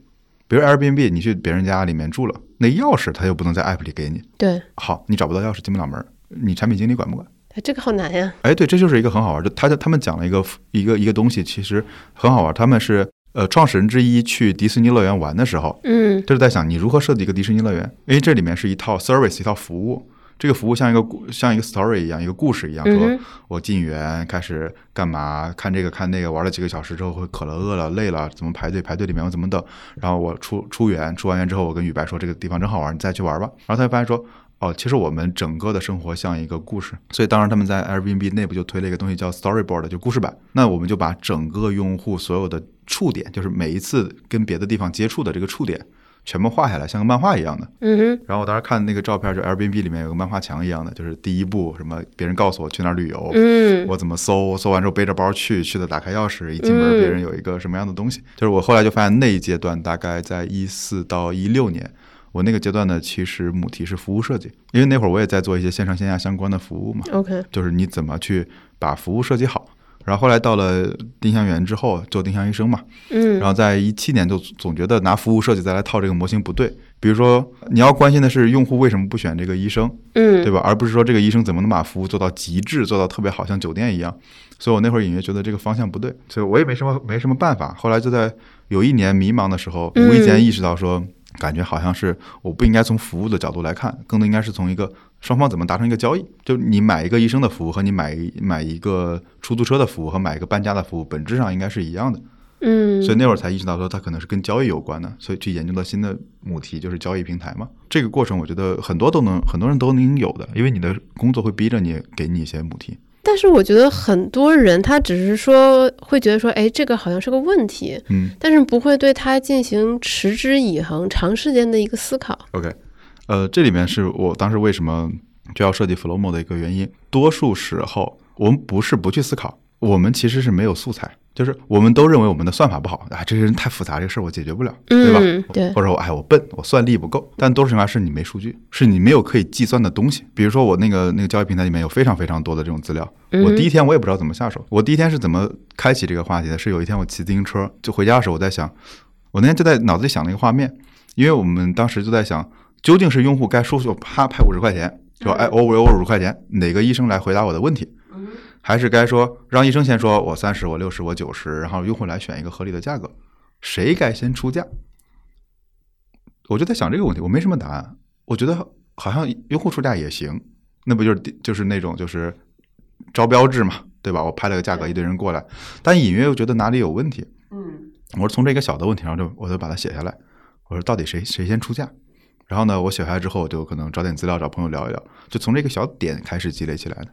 比如 Airbnb，你去别人家里面住了，那钥匙他又不能在 App 里给你，对，好，你找不到钥匙进不了门儿，你产品经理管不管？哎这个好难呀。哎，对，这就是一个很好玩的。他他们讲了一个一个一个东西，其实很好玩。他们是呃创始人之一去迪士尼乐园玩的时候，嗯就是在想你如何设计一个迪士尼乐园，因为这里面是一套 service 一套服务。这个服务像一个故像一个 story 一样，一个故事一样，说我进园开始干嘛，看这个看那个，玩了几个小时之后会渴了、饿了、累了，怎么排队？排队里面我怎么等？然后我出出园，出完园之后，我跟雨白说这个地方真好玩，你再去玩吧。然后他就发现说，哦，其实我们整个的生活像一个故事，所以当然他们在 Airbnb 内部就推了一个东西叫 Storyboard，就故事版。那我们就把整个用户所有的触点，就是每一次跟别的地方接触的这个触点，全部画下来，像个漫画一样的。嗯哼，然后我当时看那个照片，就 Airbnb 里面有个漫画墙一样的，就是第一步什么，别人告诉我去哪儿旅游，嗯。我怎么搜，搜完之后背着包去，去的打开钥匙，一进门嗯别人有一个什么样的东西，就是我后来就发现那一阶段大概在一四到一六年，我那个阶段呢，其实母题是服务设计，因为那会儿我也在做一些线上线下相关的服务嘛，，OK，就是你怎么去把服务设计好。然后后来到了丁香园之后，做丁香医生嘛，嗯然后在一七年就总觉得拿服务设计再来套这个模型不对。比如说，你要关心的是用户为什么不选这个医生，嗯对吧？而不是说这个医生怎么能把服务做到极致，做到特别好，像酒店一样。所以我那会儿隐约觉得这个方向不对，所以我也没什么没什么办法。后来就在有一年迷茫的时候，嗯无意间意识到说，感觉好像是我不应该从服务的角度来看，更多应该是从一个双方怎么达成一个交易。就你买一个医生的服务和你买一买一个出租车的服务和买一个搬家的服务，本质上应该是一样的。嗯，所以那会儿才意识到说它可能是跟交易有关的，所以去研究到新的母题就是交易平台嘛。这个过程我觉得很多都能很多人都能有的，因为你的工作会逼着你给你一些母题。但是我觉得很多人他只是说会觉得说，哎，这个好像是个问题，嗯但是不会对它进行持之以恒、长时间的一个思考。，OK，呃，这里面是我当时为什么就要设计 Flowmo 的一个原因。多数时候我们不是不去思考，我们其实是没有素材，就是我们都认为我们的算法不好，啊，这个人太复杂，这个事儿我解决不了，对吧？嗯，对，或者我哎我笨，我算力不够，但多数情况下是你没数据，是你没有可以计算的东西。比如说我那个那个交易平台里面有非常非常多的这种资料，嗯我第一天我也不知道怎么下手。我第一天是怎么开启这个话题的？是有一天我骑自行车就回家的时候，我在想，我那天就在脑子里想了一个画面，因为我们当时就在想，究竟是用户该说说啪拍五十块钱，说哎我我有五十块钱，哪个医生来回答我的问题？还是该说让医生先说我三十，我六十，我九十，然后用户来选一个合理的价格，谁该先出价？我就在想这个问题，我没什么答案。我觉得好像用户出价也行，那不就是就是那种就是招标制嘛，对吧？我拍了个价格，一堆人过来，但隐约又觉得哪里有问题。嗯我是从这个小的问题上就我就把它写下来，我说到底谁谁先出价？然后呢，我写下来之后，我就可能找点资料，找朋友聊一聊，就从这个小点开始积累起来的。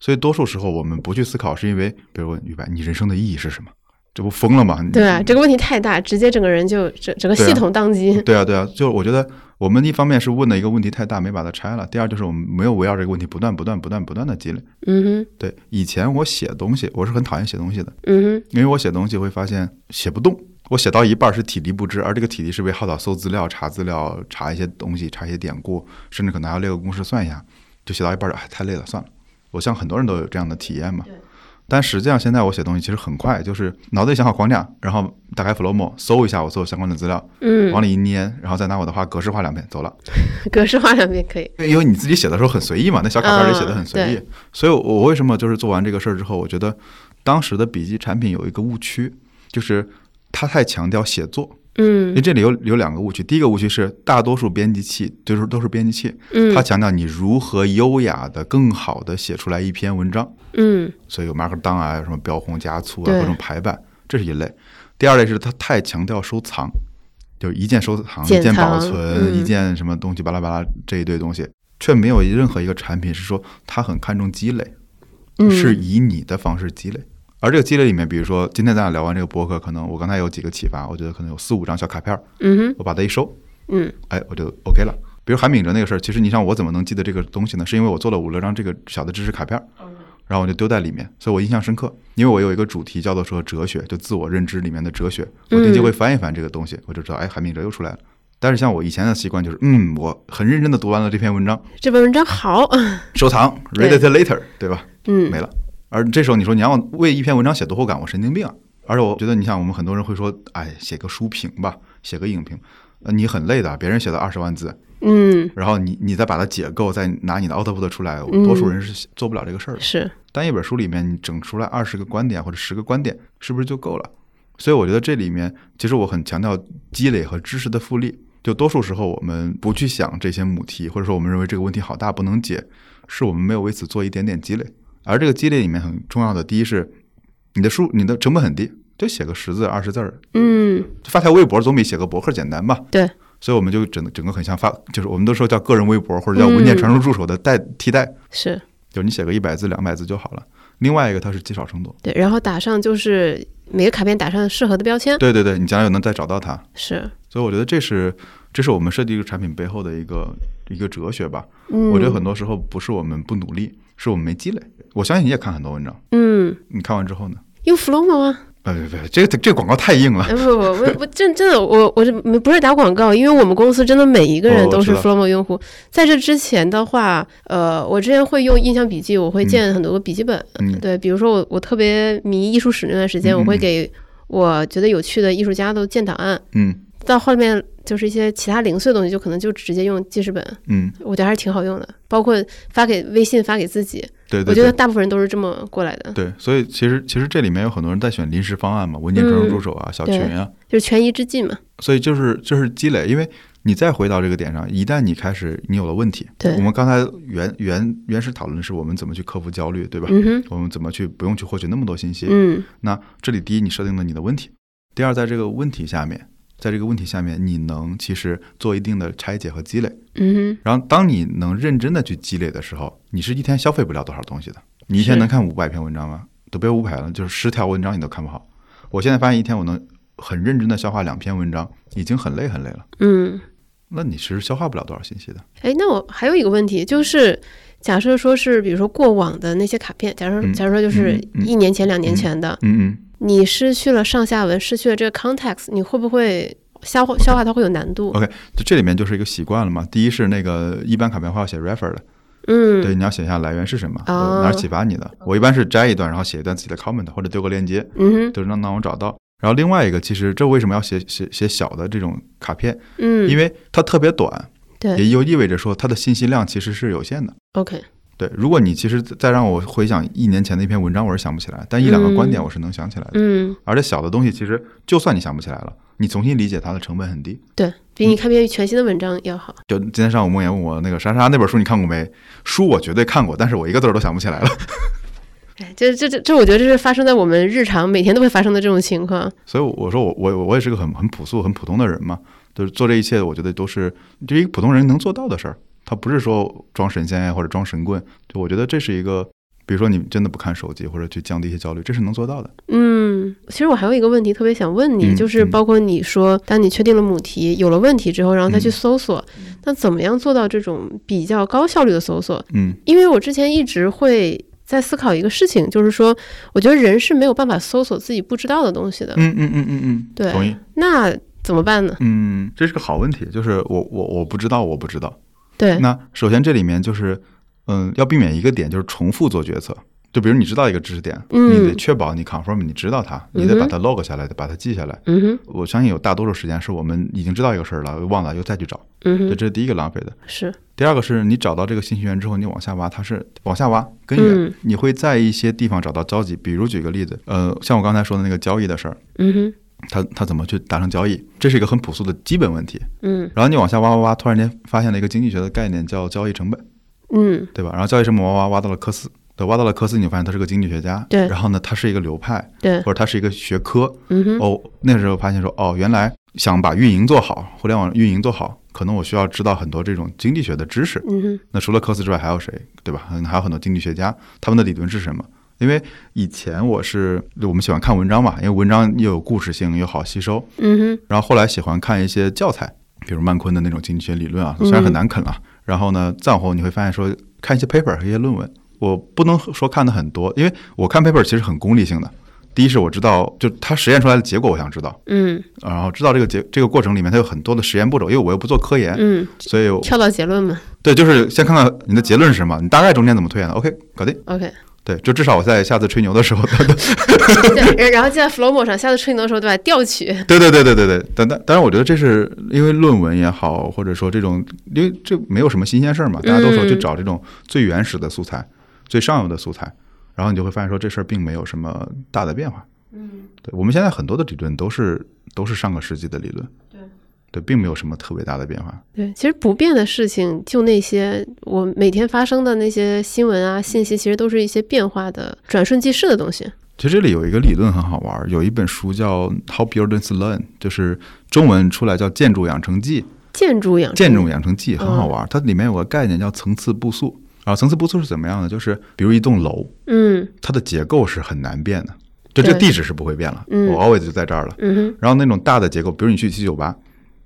所以多数时候我们不去思考，是因为比如问于白，你人生的意义是什么？这不疯了吗？对啊，这个问题太大，直接整个人就整整个系统宕机。对啊，对啊，就是我觉得我们一方面是问的一个问题太大，没把它拆了；第二就是我们没有围绕这个问题不断、不断、不断、不断的积累。嗯哼，对，以前我写东西，我是很讨厌写东西的，嗯哼，因为我写东西会发现写不动，我写到一半是体力不支，而这个体力是被耗到搜资料、查资料、查一些东西、查一些典故，甚至可能还要列个公式算一下，就写到一半儿，哎，太累了，算了。我像很多人都有这样的体验嘛。但实际上现在我写东西其实很快，就是脑子里想好框架，然后打开 Flomo 搜一下我所有相关的资料，嗯，往里一捏，然后再拿我的话格式化两遍，走了。格式化两遍可以。因为你自己写的时候很随意嘛，那小卡片里写的很随意，嗯所以我我为什么就是做完这个事儿之后，我觉得当时的笔记产品有一个误区，就是它太强调写作。嗯因嗯为这里有有两个误区，第一个误区是大多数编辑器就是都是编辑器，嗯它强调你如何优雅的、更好的写出来一篇文章，嗯所以有 Markdown 啊，什么标红加粗啊，各种排版，这是一类。第二类是它太强调收藏，就是一键收藏、简一键保存、嗯一键什么东西巴拉巴拉这一堆东西，却没有任何一个产品是说它很看重积累，嗯，是以你的方式积累。而这个积累里面，比如说今天咱俩聊完这个博客，可能我刚才有几个启发，我觉得可能有四五张小卡片儿，嗯哼我把它一收，嗯哎，我就 OK 了。比如韩炳哲那个事儿，其实你想我怎么能记得这个东西呢？是因为我做了五六张这个小的知识卡片儿，然后我就丢在里面，所以我印象深刻。因为我有一个主题叫做说哲学，就自我认知里面的哲学，我定期会翻一翻这个东西，我就知道，哎，韩炳哲又出来了。但是像我以前的习惯就是，嗯，我很认真的读完了这篇文章，这篇文章好，收藏，read it later，对吧？嗯没了。而这时候你说你让我为一篇文章写读后感，我神经病啊！而且我觉得，你像我们很多人会说，哎，写个书评吧，写个影评，呃，你很累的，别人写了二十万字，嗯然后你你再把它解构，再拿你的 output 出来，嗯多数人是做不了这个事儿的。是单一本书里面你整出来二十个观点或者十个观点，是不是就够了？所以我觉得这里面其实我很强调积累和知识的复利。就多数时候我们不去想这些母题，或者说我们认为这个问题好大不能解，是我们没有为此做一点点积累。而这个激励里面很重要的，第一是你的书你的成本很低，就写个十字二十字儿，嗯发条微博总比写个博客简单吧？对，所以我们就整整个很像发，就是我们都说叫个人微博或者叫文件传输助手的代替代，是就是你写个一百字两百字就好了。另外一个它是积少成多，对，然后打上就是每个卡片打上适合的标签，对对对，你将来又能再找到它。是所以我觉得这是这是我们设计一个产品背后的一个一个哲学吧。嗯，我觉得很多时候不是我们不努力，是我们没积累。我相信你也看很多文章，嗯你看完之后呢？用 Flomo 吗？别别别，这个这个广告太硬了。哎不不不，我我真真的我我这没不是打广告，因为我们公司真的每一个人都是哦我知道 Flomo 用户。在这之前的话，呃，我之前会用印象笔记，我会嗯建很多个笔记本。嗯对，比如说我我特别迷艺术史那段时间，我会嗯给我觉得有趣的艺术家都建档案。嗯到后面就是一些其他零碎的东西，就可能就直接用记事本，嗯，我觉得还是挺好用的。包括发给微信发给自己，对对对。我觉得大部分人都是这么过来的，对，所以其实其实这里面有很多人在选临时方案嘛，文件传输助手啊、小群啊，就是权宜之计嘛。所以就是就是积累，因为你再回到这个点上，一旦你开始你有了问题，对我们刚才原原原始讨论的是我们怎么去克服焦虑，对吧？我们怎么去不用去获取那么多信息？嗯那这里第一，你设定了你的问题；第二，在这个问题下面，在这个问题下面，你能其实做一定的拆解和积累。嗯哼然后，当你能认真的去积累的时候，你是一天消费不了多少东西的。你一天能看五百篇文章吗？都别五百了，就是十条文章你都看不好。我现在发现一天我能很认真的消化两篇文章，已经很累很累了。嗯。那你其实消化不了多少信息的。哎，那我还有一个问题，就是假设说是，比如说过往的那些卡片，假如嗯假如说就是一年前、两年前的，嗯嗯，你失去了上下文，失去了这个 context，你会不会消化消化它会有难度？OK，就这里面就是一个习惯了嘛。第一是那个一般卡片会要写 refer 的，嗯，对，你要写下来源是什么，哦哪儿启发你的。我一般是摘一段，然后写一段自己的 comment 或者丢个链接，嗯哼，就是让让我找到。然后另外一个，其实这为什么要写写写小的这种卡片？嗯，因为它特别短，对也就意味着说它的信息量其实是有限的。，OK，对，如果你其实再让我回想一年前的一篇文章，我是想不起来，但一两个观点我是能想起来的。嗯，而且小的东西，其实就算你想不起来了，你重新理解它的成本很低。对比你看篇全新的文章要好。就今天上午梦妍问我那个莎莎那本书你看过没？书我绝对看过，但是我一个字儿都想不起来了。哎，这这这这，我觉得这是发生在我们日常每天都会发生的这种情况。所以我说我我我也是个很很朴素、很普通的人嘛，就是做这一切，我觉得都是就一个普通人能做到的事儿。他不是说装神仙呀或者装神棍，就我觉得这是一个，比如说你真的不看手机或者去降低一些焦虑，这是能做到的。嗯，其实我还有一个问题特别想问你，嗯就是嗯包括你说，当你确定了母题有了问题之后，然后再去嗯搜索，那怎么样做到这种比较高效率的搜索？嗯因为我之前一直会在思考一个事情，就是说，我觉得人是没有办法搜索自己不知道的东西的。嗯嗯嗯嗯嗯，对同意。那怎么办呢？嗯，这是个好问题，就是我我我不知道，我不知道。对，那首先这里面就是，嗯，要避免一个点，就是重复做决策。就比如你知道一个知识点，嗯。你得确保你 confirm 你知道它，你得把它 log 下来，得把它记下来。我相信有大多数时间是我们已经知道一个事儿了，忘了又再去找，这嗯哼，这是第一个浪费的。是，第二个是你找到这个信息源之后，你往下挖，它是往下挖根源，嗯。你会在一些地方找到交集。比如举个例子，呃，像我刚才说的那个交易的事儿，嗯哼，它它怎么去达成交易，这是一个很朴素的基本问题。嗯然后你往下挖挖挖，突然间发现了一个经济学的概念叫交易成本，嗯对吧？然后交易成本挖挖挖到了科斯，对，挖到了科斯，你就发现他是个经济学家，对然后呢，他是一个流派，对或，者他是一个学科。嗯哼，哦，那个时候发现说，哦，原来想把运营做好，互联网运营做好，可能我需要知道很多这种经济学的知识。嗯哼，那除了科斯之外还有谁，对吧？嗯还有很多经济学家，他们的理论是什么？因为以前我是我们喜欢看文章嘛，因为文章又有故事性，又好吸收。嗯哼，然后后来喜欢看一些教材，比如曼昆的那种经济学理论啊，虽然很难啃啊。然后呢，再往后你会发现说，看一些 paper 和一些论文，我不能说看的很多，因为我看 paper 其实很功利性的。第一是我知道，就它实验出来的结果我想知道，嗯然后知道这个结这个过程里面它有很多的实验步骤，因为我又不做科研，嗯，所以我跳到结论嘛对，就是先看看你的结论是什么，你大概中间怎么推演的，OK，搞定。，OK，对，就至少我在下次吹牛的时候，对，然后就在 Flomo 上，下次吹牛的时候对吧？调取，对对对对对对，但但当然，我觉得这是因为论文也好，或者说这种，因为这没有什么新鲜事儿嘛，大家都说去找这种最原始的素材、最上游的素材，然后你就会发现说这事儿并没有什么大的变化。嗯，对我们现在很多的理论都是都是上个世纪的理论，对对，并没有什么特别大的变化。对，其实不变的事情，就那些我每天发生的那些新闻啊、信息，其实都是一些变化的、转瞬即逝的东西。其实这里有一个理论很好玩儿，有一本书叫《How Buildings Learn》，就是中文出来叫《建筑养成记》。建筑养成建筑养成记很好玩儿，它里面有个概念叫层次步速。然后层次步速是怎么样的？就是比如一栋楼，嗯它的结构是很难变的，就这个地址是不会变了，嗯我 always 就在这儿了。然后那种大的结构，比如你去七九八，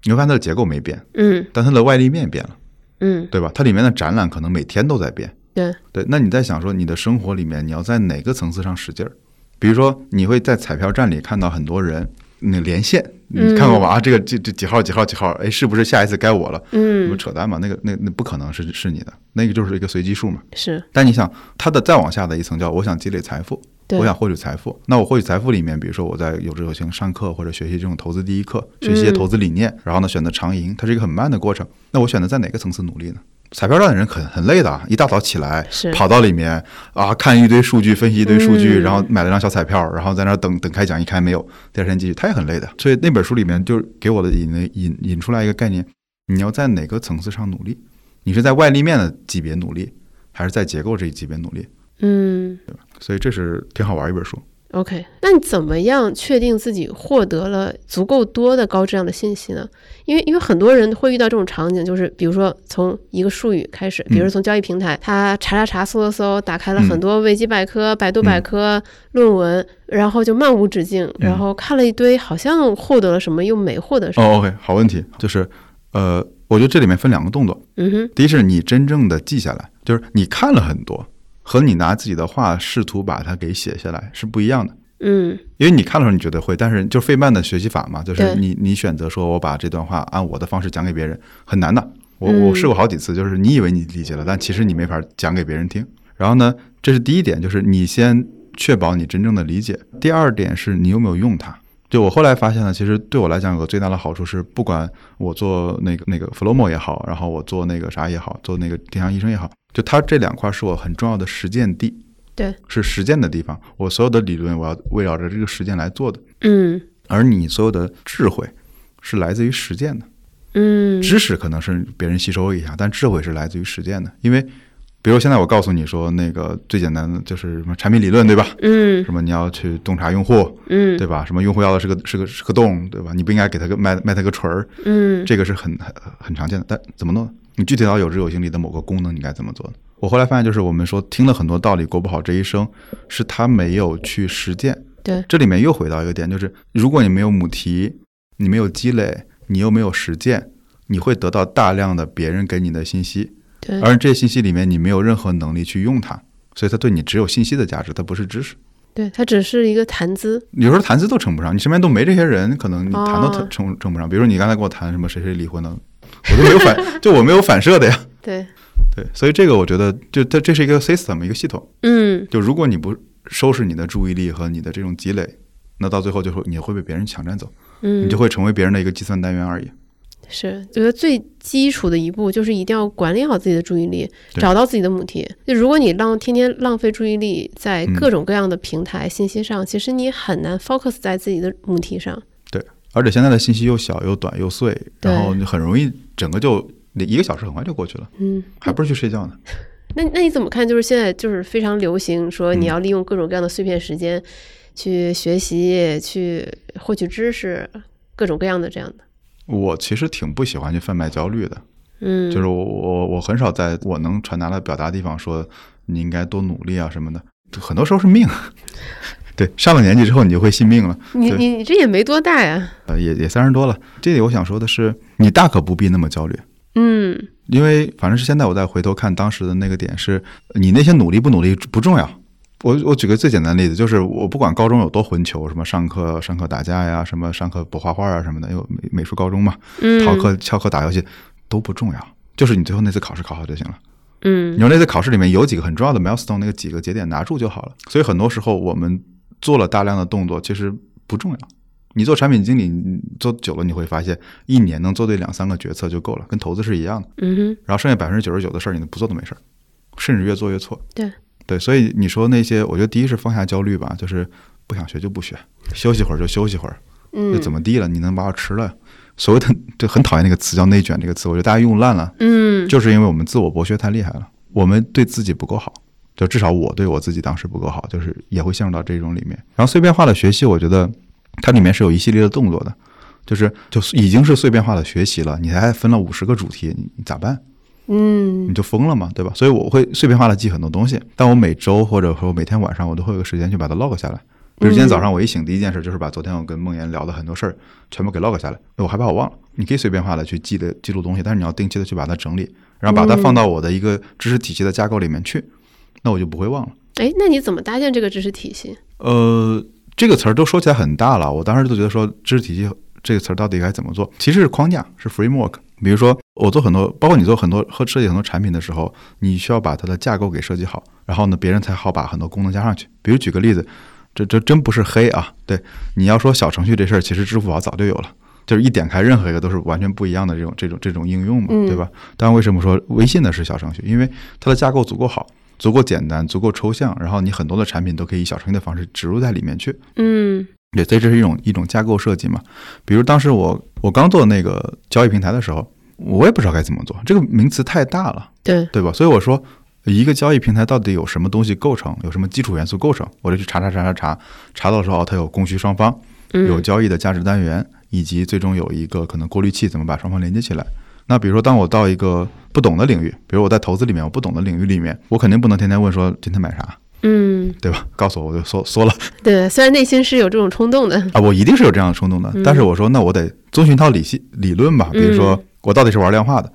你会发现它的结构没变，嗯但它的外立面变了，嗯，对吧？它里面的展览可能每天都在变。对，对，那你在想说，你的生活里面你要在哪个层次上使劲儿？比如说，你会在彩票站里看到很多人那连线，你嗯看过吧？啊，这个这这几号几号几号，哎，是不是下一次该我了？嗯不嗯扯淡嘛，那个那那不可能是是你的，那个就是一个随机数嘛。是但你想，它的再往下的一层叫我想积累财富，对我想获取财富。那我获取财富里面，比如说我在有志有行上课或者学习这种投资第一课，学习一些投资理念，然后呢选择长赢，它是一个很慢的过程。那我选择在哪个层次努力呢？彩票站的人很很累的啊，一大早起来跑到里面啊，看一堆数据，分析一堆数据，嗯然后买了张小彩票，然后在那儿等等开奖，一开没有，第二天继续，他也很累的。所以那本书里面就给我的引了引引出来一个概念：你要在哪个层次上努力？你是在外立面的级别努力，还是在结构这一级别努力？嗯。所以这是挺好玩一本书。OK，那你怎么样确定自己获得了足够多的高质量的信息呢？因为因为很多人会遇到这种场景，就是比如说从一个术语开始，比如从交易平台，他查查查、搜搜搜，打开了很多维基百科、百度百科、论文，然后就漫无止境，然后看了一堆，好像获得了什么，又没获得什么。哦，OK，好问题，就是呃，我觉得这里面分两个动作，嗯哼，第一是你真正的记下来，就是你看了很多，和你拿自己的话试图把它给写下来是不一样的。嗯因为你看的时候你觉得会，但是就费曼的学习法嘛，就是你你选择说我把这段话按我的方式讲给别人，很难的。我嗯我试过好几次，就是你以为你理解了，但其实你没法讲给别人听。然后呢，这是第一点，就是你先确保你真正的理解。第二点是你有没有用它。就我后来发现呢，其实对我来讲有个最大的好处是，不管我做那个那个 Flomo 也好，然后我做那个啥也好，做那个电商医生也好，就它这两块是我很重要的实践地。对，是实践的地方。我所有的理论，我要围绕着这个实践来做的。嗯而你所有的智慧是来自于实践的，嗯知识可能是别人吸收一下，但智慧是来自于实践的。因为，比如现在我告诉你说，那个最简单的就是什么产品理论，对吧？嗯什么你要去洞察用户，嗯对吧？什么用户要的是个是个是个洞，对吧？你不应该给他个卖卖他个锤儿，嗯这个是很很很常见的。但怎么弄？你具体到有知有行里的某个功能，你该怎么做呢？我后来发现，就是我们说听了很多道理，过不好这一生，是他没有去实践。对，这里面又回到一个点，就是如果你没有母题，你没有积累，你又没有实践，你会得到大量的别人给你的信息，对而这些信息里面你没有任何能力去用它，所以它对你只有信息的价值，它不是知识。对，它只是一个谈资。有时候谈资都称不上，你身边都没这些人，可能你谈都哦称称不上。比如说你刚才跟我谈什么谁谁离婚了，我都没有反，就我没有反射的呀。对，对，所以这个我觉得就它这是一个 system 一个系统。嗯就如果你不收拾你的注意力和你的这种积累，那到最后就会你会被别人抢占走，嗯，你就会成为别人的一个计算单元而已。是，觉得最基础的一步就是一定要管理好自己的注意力，找到自己的母题。就如果你浪天天浪费注意力在嗯各种各样的平台、信息上，其实你很难 focus 在自己的母题上。对而且现在的信息又小又短又碎，然后你很容易整个就一个小时很快就过去了，嗯，还不如去睡觉呢。那那你怎么看？就是现在就是非常流行说嗯你要利用各种各样的碎片时间去学习、去获取知识，各种各样的这样的。我其实挺不喜欢去贩卖焦虑的，嗯，就是我我我很少在我能传达的表达的地方说你应该多努力啊什么的，很多时候是命。对，上了年纪之后你就会信命了，你你你这也没多大呀。呃，也也三十多了。这里我想说的是，你大可不必那么焦虑，嗯因为反正是现在我再回头看当时的那个点是，你那些努力不努力不重要。我我举个最简单的例子，就是我不管高中有多混球，什么上课上课打架呀，什么上课不画画啊什么的，因为美美术高中嘛，嗯，逃课翘课打游戏都不重要，就是你最后那次考试考好就行了。嗯你说那次考试里面有几个很重要的 milestone，那个几个节点拿住就好了。所以很多时候我们做了大量的动作，其实不重要。你做产品经理，你做久了你会发现，一年能做对两三个决策就够了，跟投资是一样的。嗯哼然后剩下百分之九十九的事儿，你不做都没事儿，甚至越做越错。对对，所以你说那些，我觉得第一是放下焦虑吧，就是不想学就不学，休息会儿就休息会儿，嗯就怎么地了？你能把我吃了？所谓的就很讨厌那个词叫内卷这个词，我觉得大家用烂了。嗯就是因为我们自我剥削太厉害了，我们对自己不够好，就至少我对我自己当时不够好，就是也会陷入到这种里面。然后碎片化的学习，我觉得它里面是有一系列的动作的，就是就已经是碎片化的学习了，你还分了五十个主题，你你咋办？嗯你就疯了嘛，对吧？所以我会碎片化的记很多东西，但我每周或者说每天晚上，我都会有个时间去把它 log 下来。比如今天早上我一醒，第一件事就是把昨天我跟梦妍聊的很多事儿全部给 log 下来，我害怕我忘了。你可以碎片化的去记的记录东西，但是你要定期的去把它整理，然后把它放到我的一个知识体系的架构里面去，那我就不会忘了。哎，那你怎么搭建这个知识体系？呃，这个词儿都说起来很大了，我当时都觉得说知识体系这个词儿到底该怎么做？其实是框架，是 framework。比如说我做很多，包括你做很多和设计很多产品的时候，你需要把它的架构给设计好，然后呢，别人才好把很多功能加上去。比如举个例子，这这真不是黑啊，对，你要说小程序这事儿，其实支付宝早就有了。就是一点开任何一个都是完全不一样的这种这种这种应用嘛，嗯对吧？当然，为什么说微信的是小程序？因为它的架构足够好，足够简单，足够抽象，然后你很多的产品都可以以小程序的方式植入在里面去。嗯对，所以这是一种一种架构设计嘛。比如当时我我刚做那个交易平台的时候，我也不知道该怎么做，这个名词太大了，对，对吧？所以我说，一个交易平台到底有什么东西构成，有什么基础元素构成，我就去查查查查查，查到时候，它有供需双方，有嗯交易的价值单元，以及最终有一个可能过滤器，怎么把双方连接起来。那比如说，当我到一个不懂的领域，比如我在投资里面，我不懂的领域里面，我肯定不能天天问说今天买啥，嗯，对吧？告诉我我就缩缩了 对，虽然内心是有这种冲动的，啊，我一定是有这样的冲动的。但是我说，那我得遵循一套理性理论吧，比如说我到底是玩量化的，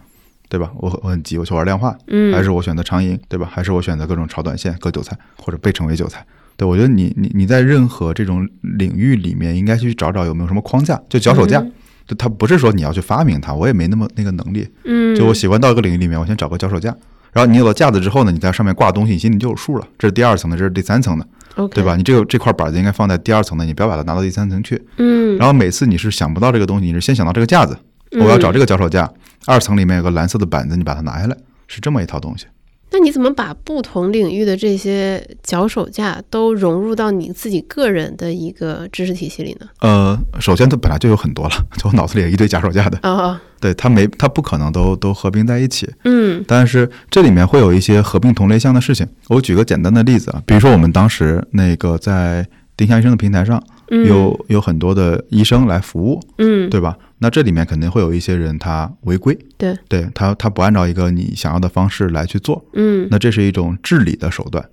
对吧？我我很急，我去玩量化，嗯，还是我选择长赢，对吧？还是我选择各种炒短线、割韭菜，或者被称为韭菜？对，我觉得你你你在任何这种领域里面，应该去找找有没有什么框架，就脚手架。嗯就它不是说你要去发明它，我也没那么那个能力。嗯，就我喜欢到一个领域里面，我先找个脚手架，然后你有了架子之后呢，你在上面挂东西，你心里就有数了。这是第二层的，这是第三层的对吧？？你这个这块板子应该放在第二层的，你不要把它拿到第三层去。嗯，然后每次你是想不到这个东西，你是先想到这个架子，我要找这个脚手架，二层里面有个蓝色的板子，你把它拿下来，是这么一套东西。那你怎么把不同领域的这些脚手架都融入到你自己个人的一个知识体系里呢？呃，首先它本来就有很多了，就我脑子里有一堆脚手架的，哦，对它没它不可能都都合并在一起，嗯但是这里面会有一些合并同类项的事情。我举个简单的例子啊，比如说我们当时那个在丁香医生的平台上，嗯，有有很多的医生来服务，嗯，对吧？那这里面肯定会有一些人他违规，对，对他他不按照一个你想要的方式来去做，嗯那这是一种治理的手段，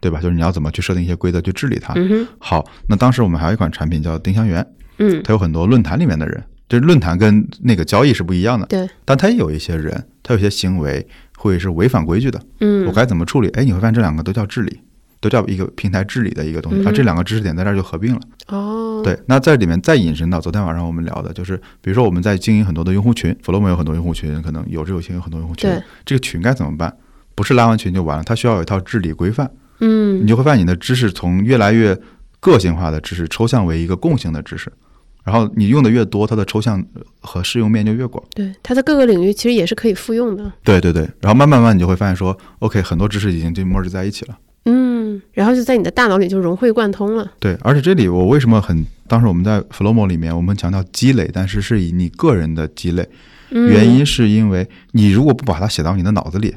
对吧？就是你要怎么去设定一些规则去治理它。嗯好，那当时我们还有一款产品叫丁香园，嗯它有很多论坛里面的人，就是论坛跟那个交易是不一样的，对，但它也有一些人，他有些行为会是违反规矩的，嗯我该怎么处理？哎，你会发现这两个都叫治理。都叫一个平台治理的一个东西，嗯啊，这两个知识点在这儿就合并了。哦，，对，那在里面再引申到昨天晚上我们聊的，就是比如说我们在经营很多的用户群，Flomo 有很多用户群，可能有志有行有很多用户群对，这个群该怎么办？不是拉完群就完了，它需要有一套治理规范。嗯你嗯，就会发现你的知识从越来越个性化的知识抽象为一个共性的知识，然后你用的越多，它的抽象和适用面就越广。对，它在各个领域其实也是可以复用的。对对对，然后慢慢慢你就会发现说，OK，很多知识已经就 merge 在一起了。嗯，然后就在你的大脑里就融会贯通了。对，而且这里我为什么很，当时我们在 Flomo 里面，我们强调积累，但是是以你个人的积累，嗯、原因是因为你如果不把它写到你的脑子里，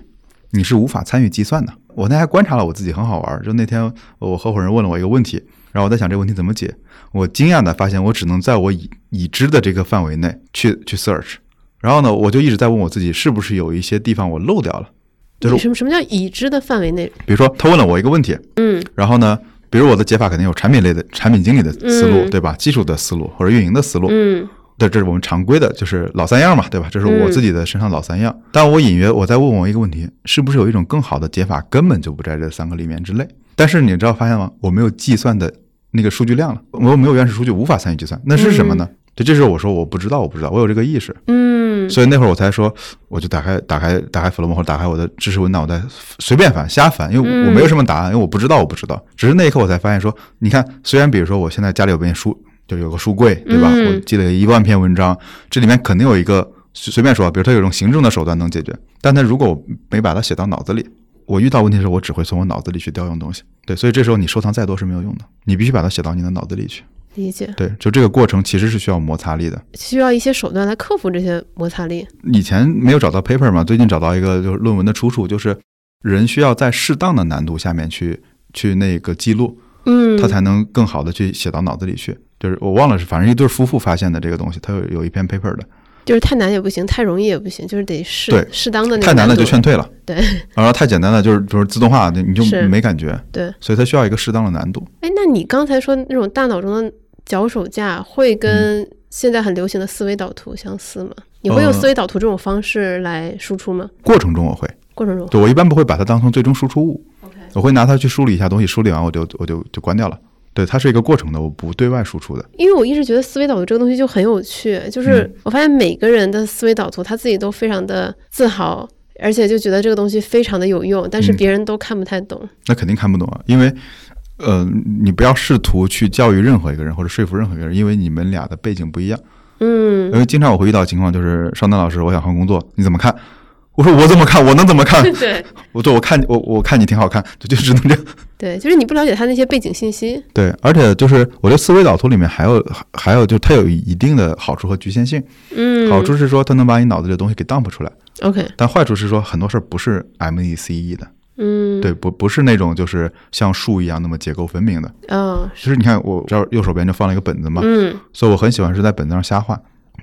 你是无法参与计算的。我那天还观察了我自己，很好玩。就那天我合伙人问了我一个问题，然后我在想这个问题怎么解。我惊讶的发现，我只能在我已已知的这个范围内去去 search。然后呢，我就一直在问我自己，是不是有一些地方我漏掉了？就是什么什么叫已知的范围内？比如说，他问了我一个问题，嗯然后呢，比如我的解法肯定有产品类的产品经理的思路，嗯对吧？技术的思路或者运营的思路，嗯对，这是我们常规的，就是老三样嘛，对吧？这是我嗯自己的身上老三样。但我隐约我在问我一个问题，是不是有一种更好的解法，根本就不在这三个里面之内？但是你知道发现吗？我没有计算的那个数据量了，我没有原始数据，无法参与计算。那是什么呢？对这时候我说我不知道，我不知道，我有这个意识。嗯所以那会儿我才说，我就打开打开打开 Flomo 或者打开我的知识文档，我在随便翻瞎翻，因为我没有什么答案，因为我不知道，我不知道。只是那一刻我才发现说，你看，虽然比如说我现在家里有本书，就有个书柜，对吧？嗯我积累一万篇文章，这里面肯定有一个随随便说，比如它有一种行政的手段能解决，但它如果我没把它写到脑子里，我遇到问题的时候，我只会从我脑子里去调用东西。对，所以这时候你收藏再多是没有用的，你必须把它写到你的脑子里去。理解，对，就这个过程其实是需要摩擦力的。需要一些手段来克服这些摩擦力。以前没有找到 paper 嘛，最近找到一个就是论文的出处，就是人需要在适当的难度下面去去那个记录，嗯，他才能更好的去写到脑子里去。就是我忘了是，反正一对夫妇发现的这个东西，他有有一篇 paper 的，就是太难也不行，太容易也不行，就是得适对适当的那个太难了就劝退了，对然后太简单了就是就是自动化，你就没感觉，对。所以它需要一个适当的难度。哎，那你刚才说那种大脑中的脚手架，会嗯跟现在很流行的思维导图相似吗？你会用呃思维导图这种方式来输出吗？过程中我会，过程中，对我一般不会把它当成最终输出物，OK 我会拿它去梳理一下东西，梳理完我就我就就关掉了。对，它是一个过程的，我不对外输出的。因为我一直觉得思维导图这个东西就很有趣，就是嗯我发现每个人的思维导图他自己都非常的自豪，而且就觉得这个东西非常的有用，但是嗯别人都看不太懂。那肯定看不懂啊，因为，呃，你不要试图去教育任何一个人或者说服任何一个人，因为你们俩的背景不一样。嗯因为经常我会遇到情况，就是邵丹老师，我想换工作，你怎么看？我说我怎么看？我能怎么看？对我说我看我我看你挺好看，就就只能这样。对，就是你不了解他那些背景信息。对，而且就是我觉得思维导图里面还有还有就是它有一定的好处和局限性。嗯，好处是说它能把你脑子里的东西给 dump 出来，OK，但坏处是说很多事儿不是 M E C E 的，嗯，对，不不是那种就是像树一样那么结构分明的。哦，其实你看我这儿右手边就放了一个本子嘛，嗯所以我很喜欢是在本子上瞎画。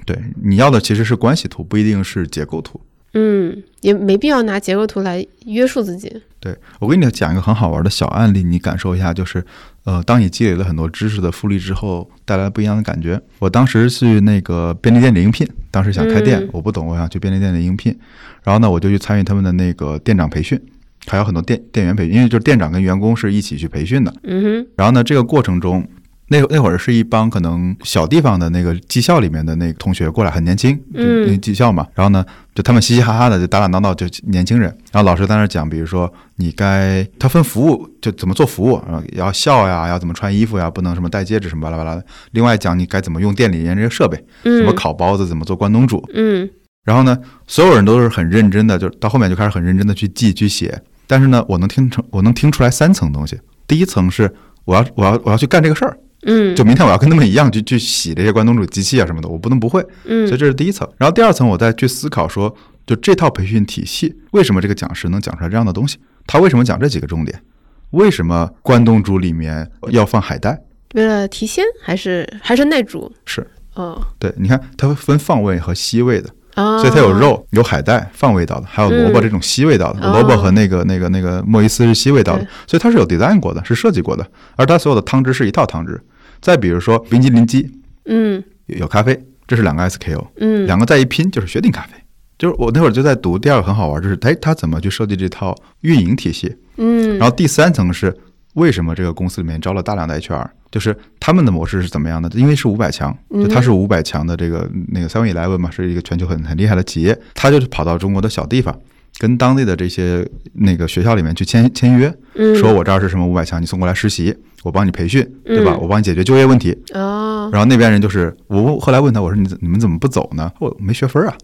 对，你要的其实是关系图，不一定是结构图。嗯，也没必要拿结构图来约束自己。对我给你讲一个很好玩的小案例，你感受一下，就是，呃，当你积累了很多知识的复利之后，带来不一样的感觉。我当时去那个便利店里应聘，当时想开店，嗯我不懂，我想去便利店里应聘，然后呢，我就去参与他们的那个店长培训，还有很多店店员培训，因为就是店长跟员工是一起去培训的。嗯哼，然后呢，这个过程中，那那会儿是一帮可能小地方的那个技校里面的那个同学过来，很年轻，就嗯那技校嘛。然后呢，就他们嘻嘻哈哈的，就打打闹闹，就年轻人。然后老师在那儿讲，比如说你该他分服务，就怎么做服务，然后要笑呀，要怎么穿衣服呀，不能什么戴戒指什么巴拉巴拉的。另外讲你该怎么用店里面这些设备，嗯，怎么烤包子，怎么做关东煮。嗯然后呢，所有人都是很认真的，就到后面就开始很认真的去记去写。但是呢，我能听成我能听出来三层东西。第一层是我要我要我要去干这个事儿，嗯，就明天我要跟他们一样去去洗这些关东煮机器啊什么的，我不能不会。嗯所以这是第一层。然后第二层，我再去思考说，就这套培训体系，为什么这个讲师能讲出来这样的东西？他为什么讲这几个重点？为什么关东煮里面要放海带？为了提鲜还是还是耐煮？是哦对，你看它分放味和吸味的，啊，所以它有肉、有海带放味道的，还有萝卜嗯这种吸味道的。哦萝卜和那个那个那个莫伊斯是吸味道的，所以它是有 design 过的，是设计过的。而它所有的汤汁是一套汤汁。再比如说冰激凌机嗯有有咖啡，这是两个 SKU，嗯两个再一拼就是雪顶咖啡。就是我那会儿就在读第二个很好玩，就是哎，他怎么去设计这套运营体系？嗯，然后第三层是为什么这个公司里面招了大量的 HR，就是他们的模式是怎么样的？因为是五百强，就他是五百强的这个那个 Seven Eleven 嘛，是一个全球很很厉害的企业，他就是跑到中国的小地方，跟当地的这些那个学校里面去签签约，嗯，说我这儿是什么五百强，你送过来实习，我帮你培训，对吧？嗯我帮你解决就业问题。哦，然后那边人就是我后来问他，我说你怎你们怎么不走呢？我没学分啊。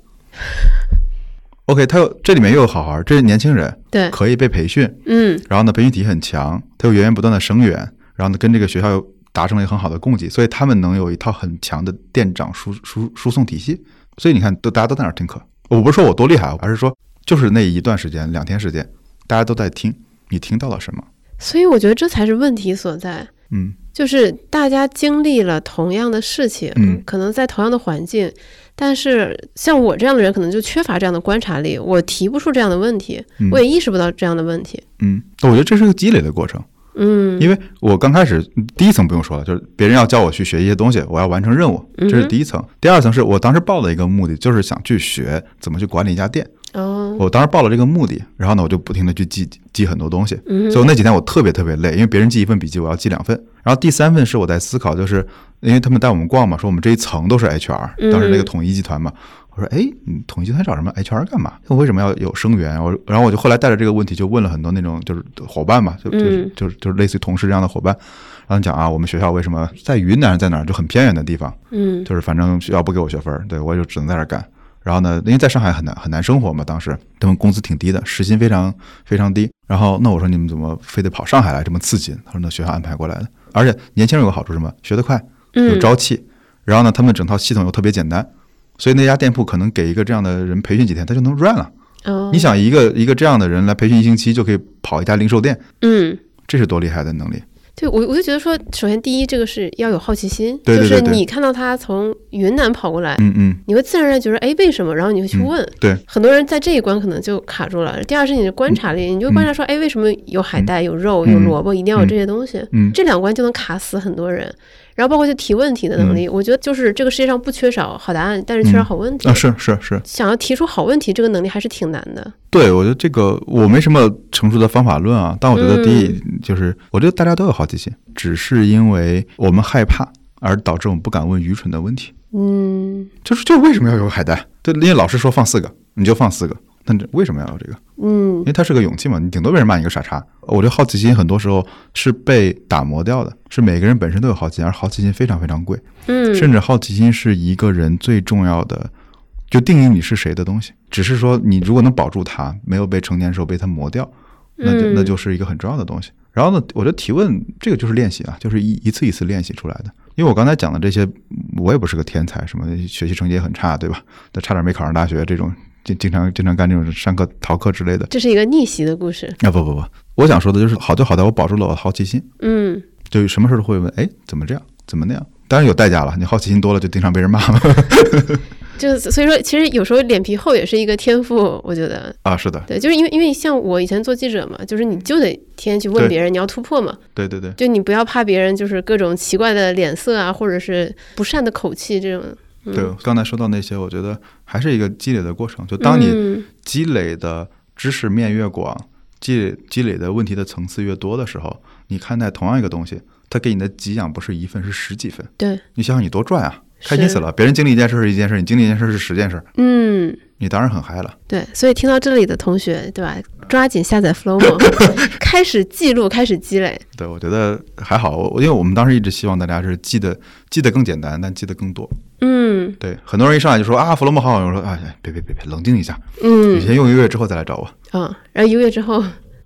OK，他又这里面又有好好，这是年轻人对，可以被培训，嗯然后呢，培训体系很强，他又源源不断的生源，然后呢，跟这个学校又达成了一个很好的供给，所以他们能有一套很强的店长输输输送体系。所以你看，都大家都在那儿听课。我不是说我多厉害，而是说就是那一段时间，两天时间，大家都在听，你听到了什么？所以我觉得这才是问题所在。嗯就是大家经历了同样的事情，嗯可能在同样的环境，但是像我这样的人，可能就缺乏这样的观察力，我提不出这样的问题，嗯我也意识不到这样的问题。嗯，我觉得这是个积累的过程。嗯，因为我刚开始第一层不用说了，就是别人要叫我去学一些东西，我要完成任务，这是第一层。第二层是我当时报的一个目的，就是想去学怎么去管理一家店。哦，我当时报了这个目的，然后呢，我就不停的去记记很多东西。嗯所以我那几天我特别特别累，因为别人记一份笔记，我要记两份。然后第三份是我在思考，就是因为他们带我们逛嘛，说我们这一层都是 HR，嗯当时那个统一集团嘛。我说，哎，你统一集团找什么 HR 干嘛？我为什么要有生源？我然后我就后来带着这个问题，就问了很多那种就是伙伴嘛，就就就是就是类似于同事这样的伙伴，然后讲啊，我们学校为什么在云南在哪儿就很偏远的地方，嗯就是反正学校不给我学分儿，对我就只能在这儿干。然后呢，因为在上海很难很难生活嘛，当时他们工资挺低的，时薪非常非常低。然后那我说你们怎么非得跑上海来这么刺激？他说那学校安排过来的，而且年轻人有个好处什么？学得快，有嗯朝气。然后呢，他们整套系统又特别简单，所以那家店铺可能给一个这样的人培训几天，他就能 run 了。哦，你想一个一个这样的人来培训一星期就可以跑一家零售店，嗯。这是多厉害的能力！对我，我就觉得说，首先第一，这个是要有好奇心，对对对对就是你看到他从云南跑过来，嗯嗯，你会自然而然觉得，哎，为什么？然后你会去嗯问。对，很多人在这一关可能就卡住了。第二是你的观察力，你就观察说，哎，为什么有海带、有肉、有嗯萝卜，一定要有这些东西？嗯这两关就能卡死很多人。然后包括就提问题的能力，我觉得就是这个世界上不缺少好答案，但是缺少好问题。啊，是是是，想要提出好问题，这个能力还是挺难的。对，我觉得这个我没什么成熟的方法论啊，但我觉得第一嗯就是，我觉得大家都有好奇心，只是因为我们害怕而导致我们不敢问愚蠢的问题。嗯就是就为什么要有海带？对，因为老师说放四个，你就放四个，那这为什么要有这个？嗯因为它是个勇气嘛，你顶多被人骂你个傻叉。我觉得好奇心很多时候是被打磨掉的，是每个人本身都有好奇心，而好奇心非常非常贵，嗯，甚至好奇心是一个人最重要的，就定义你是谁的东西。只是说你如果能保住它，没有被成年时候被它磨掉，那就嗯那就是一个很重要的东西。然后呢，我觉得提问这个就是练习啊，就是一一次一次练习出来的。因为我刚才讲的这些，我也不是个天才，什么学习成绩也很差，对吧？那差点没考上大学，这种经经常经常干这种上课逃课之类的。这是一个逆袭的故事。啊不不不，我想说的就是好就好在我保住了我的好奇心，嗯就什么事都会问，哎，怎么这样，怎么那样？当然有代价了，你好奇心多了就经常被人骂了 就是所以说，其实有时候脸皮厚也是一个天赋，我觉得。啊。是的，对，就是因为因为像我以前做记者嘛，就是你就得天天去问别人，你要突破嘛，对对对，就你不要怕别人就是各种奇怪的脸色啊，或者是不善的口气这种。嗯、对，刚才说到那些，我觉得还是一个积累的过程。就当你嗯积累的知识面越广，积累积累的问题的层次越多的时候，你看待同样一个东西，它给你的给养不是一份，是十几份。对，你想想你多赚啊，开心死了！别人经历一件事是一件事，你经历一件事是十件事，嗯，你当然很嗨了。对，所以听到这里的同学，对吧？抓紧下载 Flowmo，开始记录，开始积累。对，我觉得还好，我因为我们当时一直希望大家是记得记得更简单，但记得更多。嗯对，很多人一上来就说啊，，Flow 好好用，我说哎，别别别别，冷静一下，嗯你嗯先用一个月之后再来找我。嗯，然后一个月之后，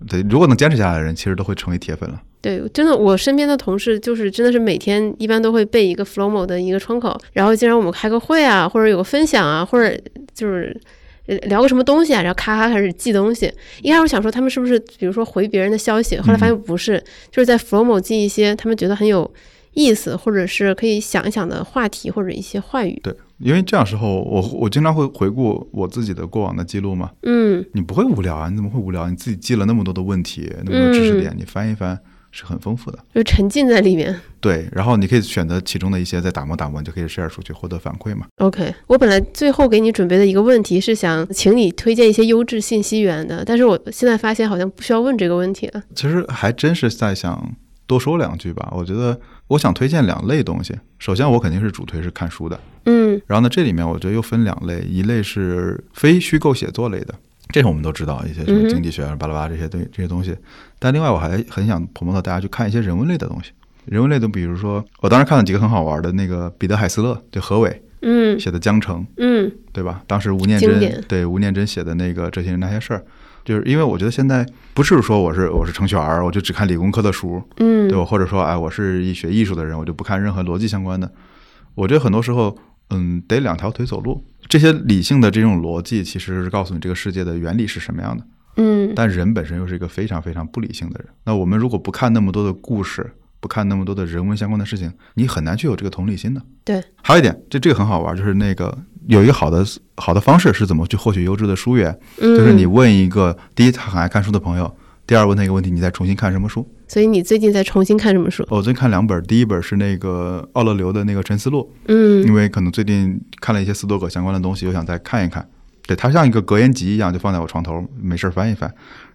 对，如果能坚持下来的人，其实都会成为铁粉了。对，真的，我身边的同事就是真的是每天一般都会备一个 Flowmo 的一个窗口，然后经常我们开个会啊，或者有个分享啊，或者就是呃聊个什么东西啊，然后咔咔开始记东西。一开始我想说他们是不是比如说回别人的消息，后来发现不是，就是在 Flowmo 记一些他们觉得很有意思，或者是可以想一想的话题或者一些话语。对，因为这样时候，我我经常会回顾我自己的过往的记录嘛，嗯你不会无聊啊？你怎么会无聊？你自己记了那么多的问题，那么多知识点，你翻一翻，是很丰富的。就沉浸在里面。对，然后你可以选择其中的一些再打磨打磨，你就可以 share 出去获得反馈嘛。OK，我本来最后给你准备的一个问题是想请你推荐一些优质信息源的，但是我现在发现好像不需要问这个问题了。其实还真是在想多说两句吧。我觉得我想推荐两类东西。首先，我肯定是主推是看书的。嗯然后呢，这里面我觉得又分两类，一类是非虚构写作类的，这个我们都知道一些什么经济学啊、巴拉巴拉这些东这些东西。但另外，我还很想 promote 大家去看一些人文类的东西。人文类的，比如说，我当时看了几个很好玩的，那个彼得海斯勒，对何伟嗯写的《江城》，嗯对吧？当时吴念真对吴念真写的那个《这些人那些事儿》，就是因为我觉得现在不是说我是我是程序员，我就只看理工科的书，嗯，对吧？或者说，哎，我是一学艺术的人，我就不看任何逻辑相关的。我觉得很多时候，嗯，得两条腿走路。这些理性的这种逻辑，其实是告诉你这个世界的原理是什么样的。嗯但人本身又是一个非常非常不理性的人。那我们如果不看那么多的故事，不看那么多的人文相关的事情，你很难去有这个同理心的。对，还有一点，这这个很好玩，就是那个有一个好的好的方式是怎么去获取优质的书源，嗯，就是你问一个第一他很爱看书的朋友，第二问他一个问题，你再重新看什么书。所以你最近在重新看什么书？我最近看两本，第一本是那个奥勒留的那个《沉思录》，嗯因为可能最近看了一些斯多葛相关的东西，又想再看一看。对，它像一个格言集一样，就放在我床头，没事儿翻一翻。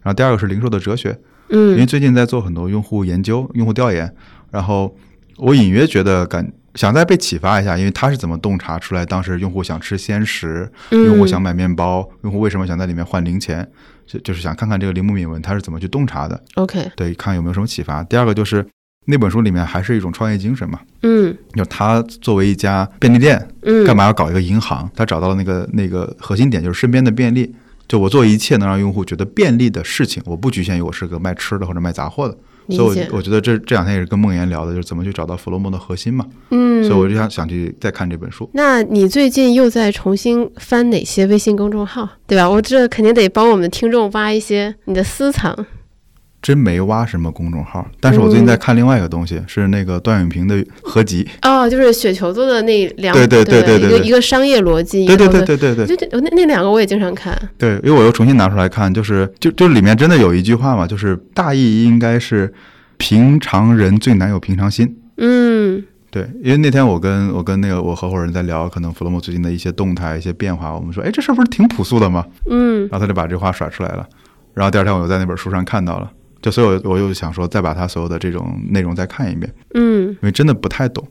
然后第二个是零售的哲学，因为嗯最近在做很多用户研究、用户调研，然后我隐约觉得感想再被启发一下，因为他是怎么洞察出来当时用户想吃鲜食，嗯用户想买面包，用户为什么想在里面换零钱，就就是想看看这个铃木敏文他是怎么去洞察的，OK，对，看有没有什么启发。第二个就是那本书里面还是一种创业精神嘛，嗯就他作为一家便利店，嗯，干嘛要搞一个银行？他找到了那个那个核心点，就是身边的便利。就我做一切能让用户觉得便利的事情，我不局限于我是个卖吃的或者卖杂货的。所以我，我觉得这这两天也是跟梦妍聊的，就是怎么去找到弗洛姆的核心嘛。嗯，所以我就想想去再看这本书。那你最近又在重新翻哪些微信公众号，对吧？我这肯定得帮我们听众挖一些你的私藏。真没挖什么公众号，但是我最近在看另外一个东西，是那个段永平的合集。哦，就是雪球做的那两对对对对对对一个一个商业逻辑，对对对对对对就就那那两个我也经常看。对，因为我又重新拿出来看，就是就就里面真的有一句话嘛，就是大意应该是平常人最难有平常心。嗯对，因为那天我跟我跟那个我合伙人在聊，可能弗洛姆最近的一些动态、一些变化，我们说，哎，这事儿不是挺朴素的吗？嗯然后他就把这话甩出来了，然后第二天我又在那本书上看到了，就所以我我又想说，再把他所有的这种内容再看一遍，嗯因为真的不太懂。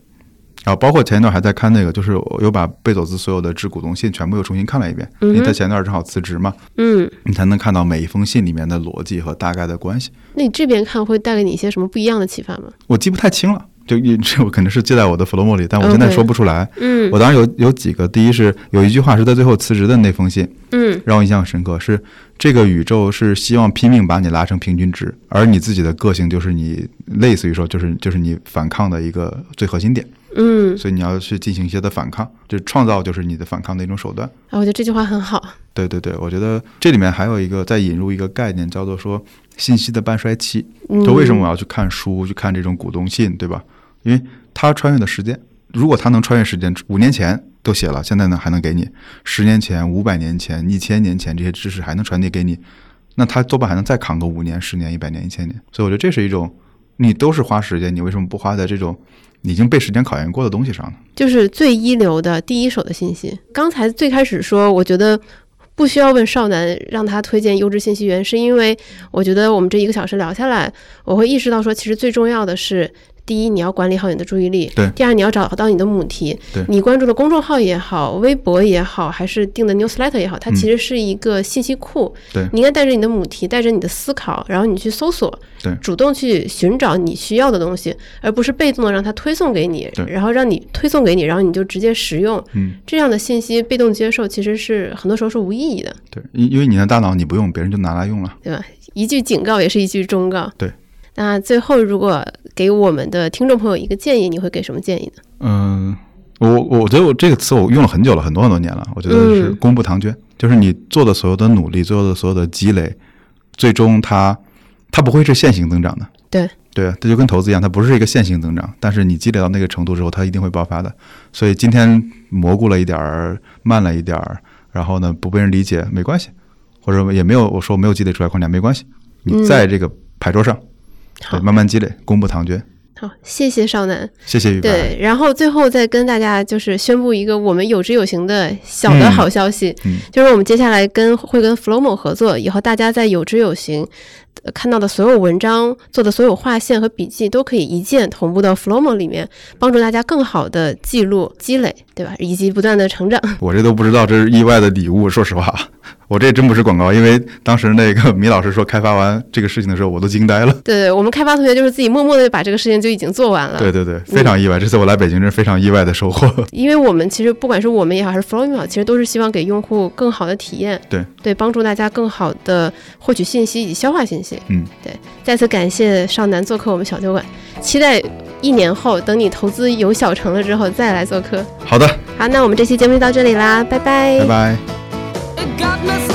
然后包括前一段还在看那个，就是我又把贝佐斯所有的致股东信全部又重新看了一遍，因为他前段正好辞职嘛，嗯，你才能看到每一封信里面的逻辑和大概的关系。那你这边看会带给你一些什么不一样的启发吗？我记不太清了，就一这我肯定是记在我的弗洛莫里，但我现在说不出来。嗯我当时有有几个，第一是有一句话是在最后辞职的那封信，嗯让我印象深刻，是这个宇宙是希望拼命把你拉成平均值，而你自己的个性就是你类似于说就是就是你反抗的一个最核心点，嗯，所以你要去进行一些的反抗，就创造就是你的反抗的一种手段。啊，我觉得这句话很好。对对对，我觉得这里面还有一个再引入一个概念，叫做说信息的半衰期。嗯就为什么我要去看书，去看这种股东信，对吧？因为他穿越的时间，如果他能穿越时间，五年前都写了，现在呢还能给你，十年前、五百年前、一千年前这些知识还能传递给你，那他多半还能再扛个五年、十年、一百年、一千年。所以我觉得这是一种，你都是花时间，你为什么不花在这种已经被时间考验过的东西上呢？就是最一流的第一手的信息。刚才最开始说，我觉得不需要问少南让他推荐优质信息源，是因为我觉得我们这一个小时聊下来，我会意识到说，其实最重要的是。第一，你要管理好你的注意力；对第二，你要找到你的母题。对你关注的公众号也好，微博也好，还是定的 newsletter 也好，它其实是一个信息库。嗯对你应该带着你的母题，带着你的思考，然后你去搜索，对主动去寻找你需要的东西，而不是被动的让它推送给你对，然后让你推送给你，然后你就直接使用。嗯，这样的信息被动接受，其实是很多时候是无意义的，对，因因为你的大脑你不用，别人就拿来用了。对吧？一句警告也是一句忠告。对。那最后，如果给我们的听众朋友一个建议，你会给什么建议呢？嗯，我我觉得我这个词我用了很久了，很多很多年了。我觉得是嗯功不唐捐，就是你做的所有的努力，做的所有的积累，最终它它不会是线性增长的。对对啊，这就跟投资一样，它不是一个线性增长，但是你积累到那个程度之后，它一定会爆发的。所以今天蘑菇了一点儿，慢了一点儿，然后呢不被人理解没关系，或者也没有我说我没有积累出来框架没关系，你嗯在这个牌桌上，好对，慢慢积累，公布唐娟。好，谢谢少南。谢谢雨白。对，然后最后再跟大家就是宣布一个我们有知有行的小的嗯好消息，嗯就是我们接下来跟会跟 Flomo 合作，以后大家在有知有行。呃看到的所有文章、做的所有划线和笔记，都可以一键同步到 Flomo 里面，帮助大家更好的记录、积累，对吧？以及不断的成长。我这都不知道，这是意外的礼物。说实话，我这真不是广告，因为当时那个米老师说开发完这个事情的时候，我都惊呆了。对对，我们开发同学就是自己默默的把这个事情就已经做完了。对对对，非常意外。这次我来北京，真是非常意外的收获。因为我们其实不管是我们也好，还是 Flow 也好，其实都是希望给用户更好的体验，对对，帮助大家更好的获取信息以及消化信息。嗯，对，再次感谢少南做客我们小酒馆，期待一年后等你投资有小成了之后再来做客。好的，好，那我们这期节目就到这里啦，拜拜拜拜。got myself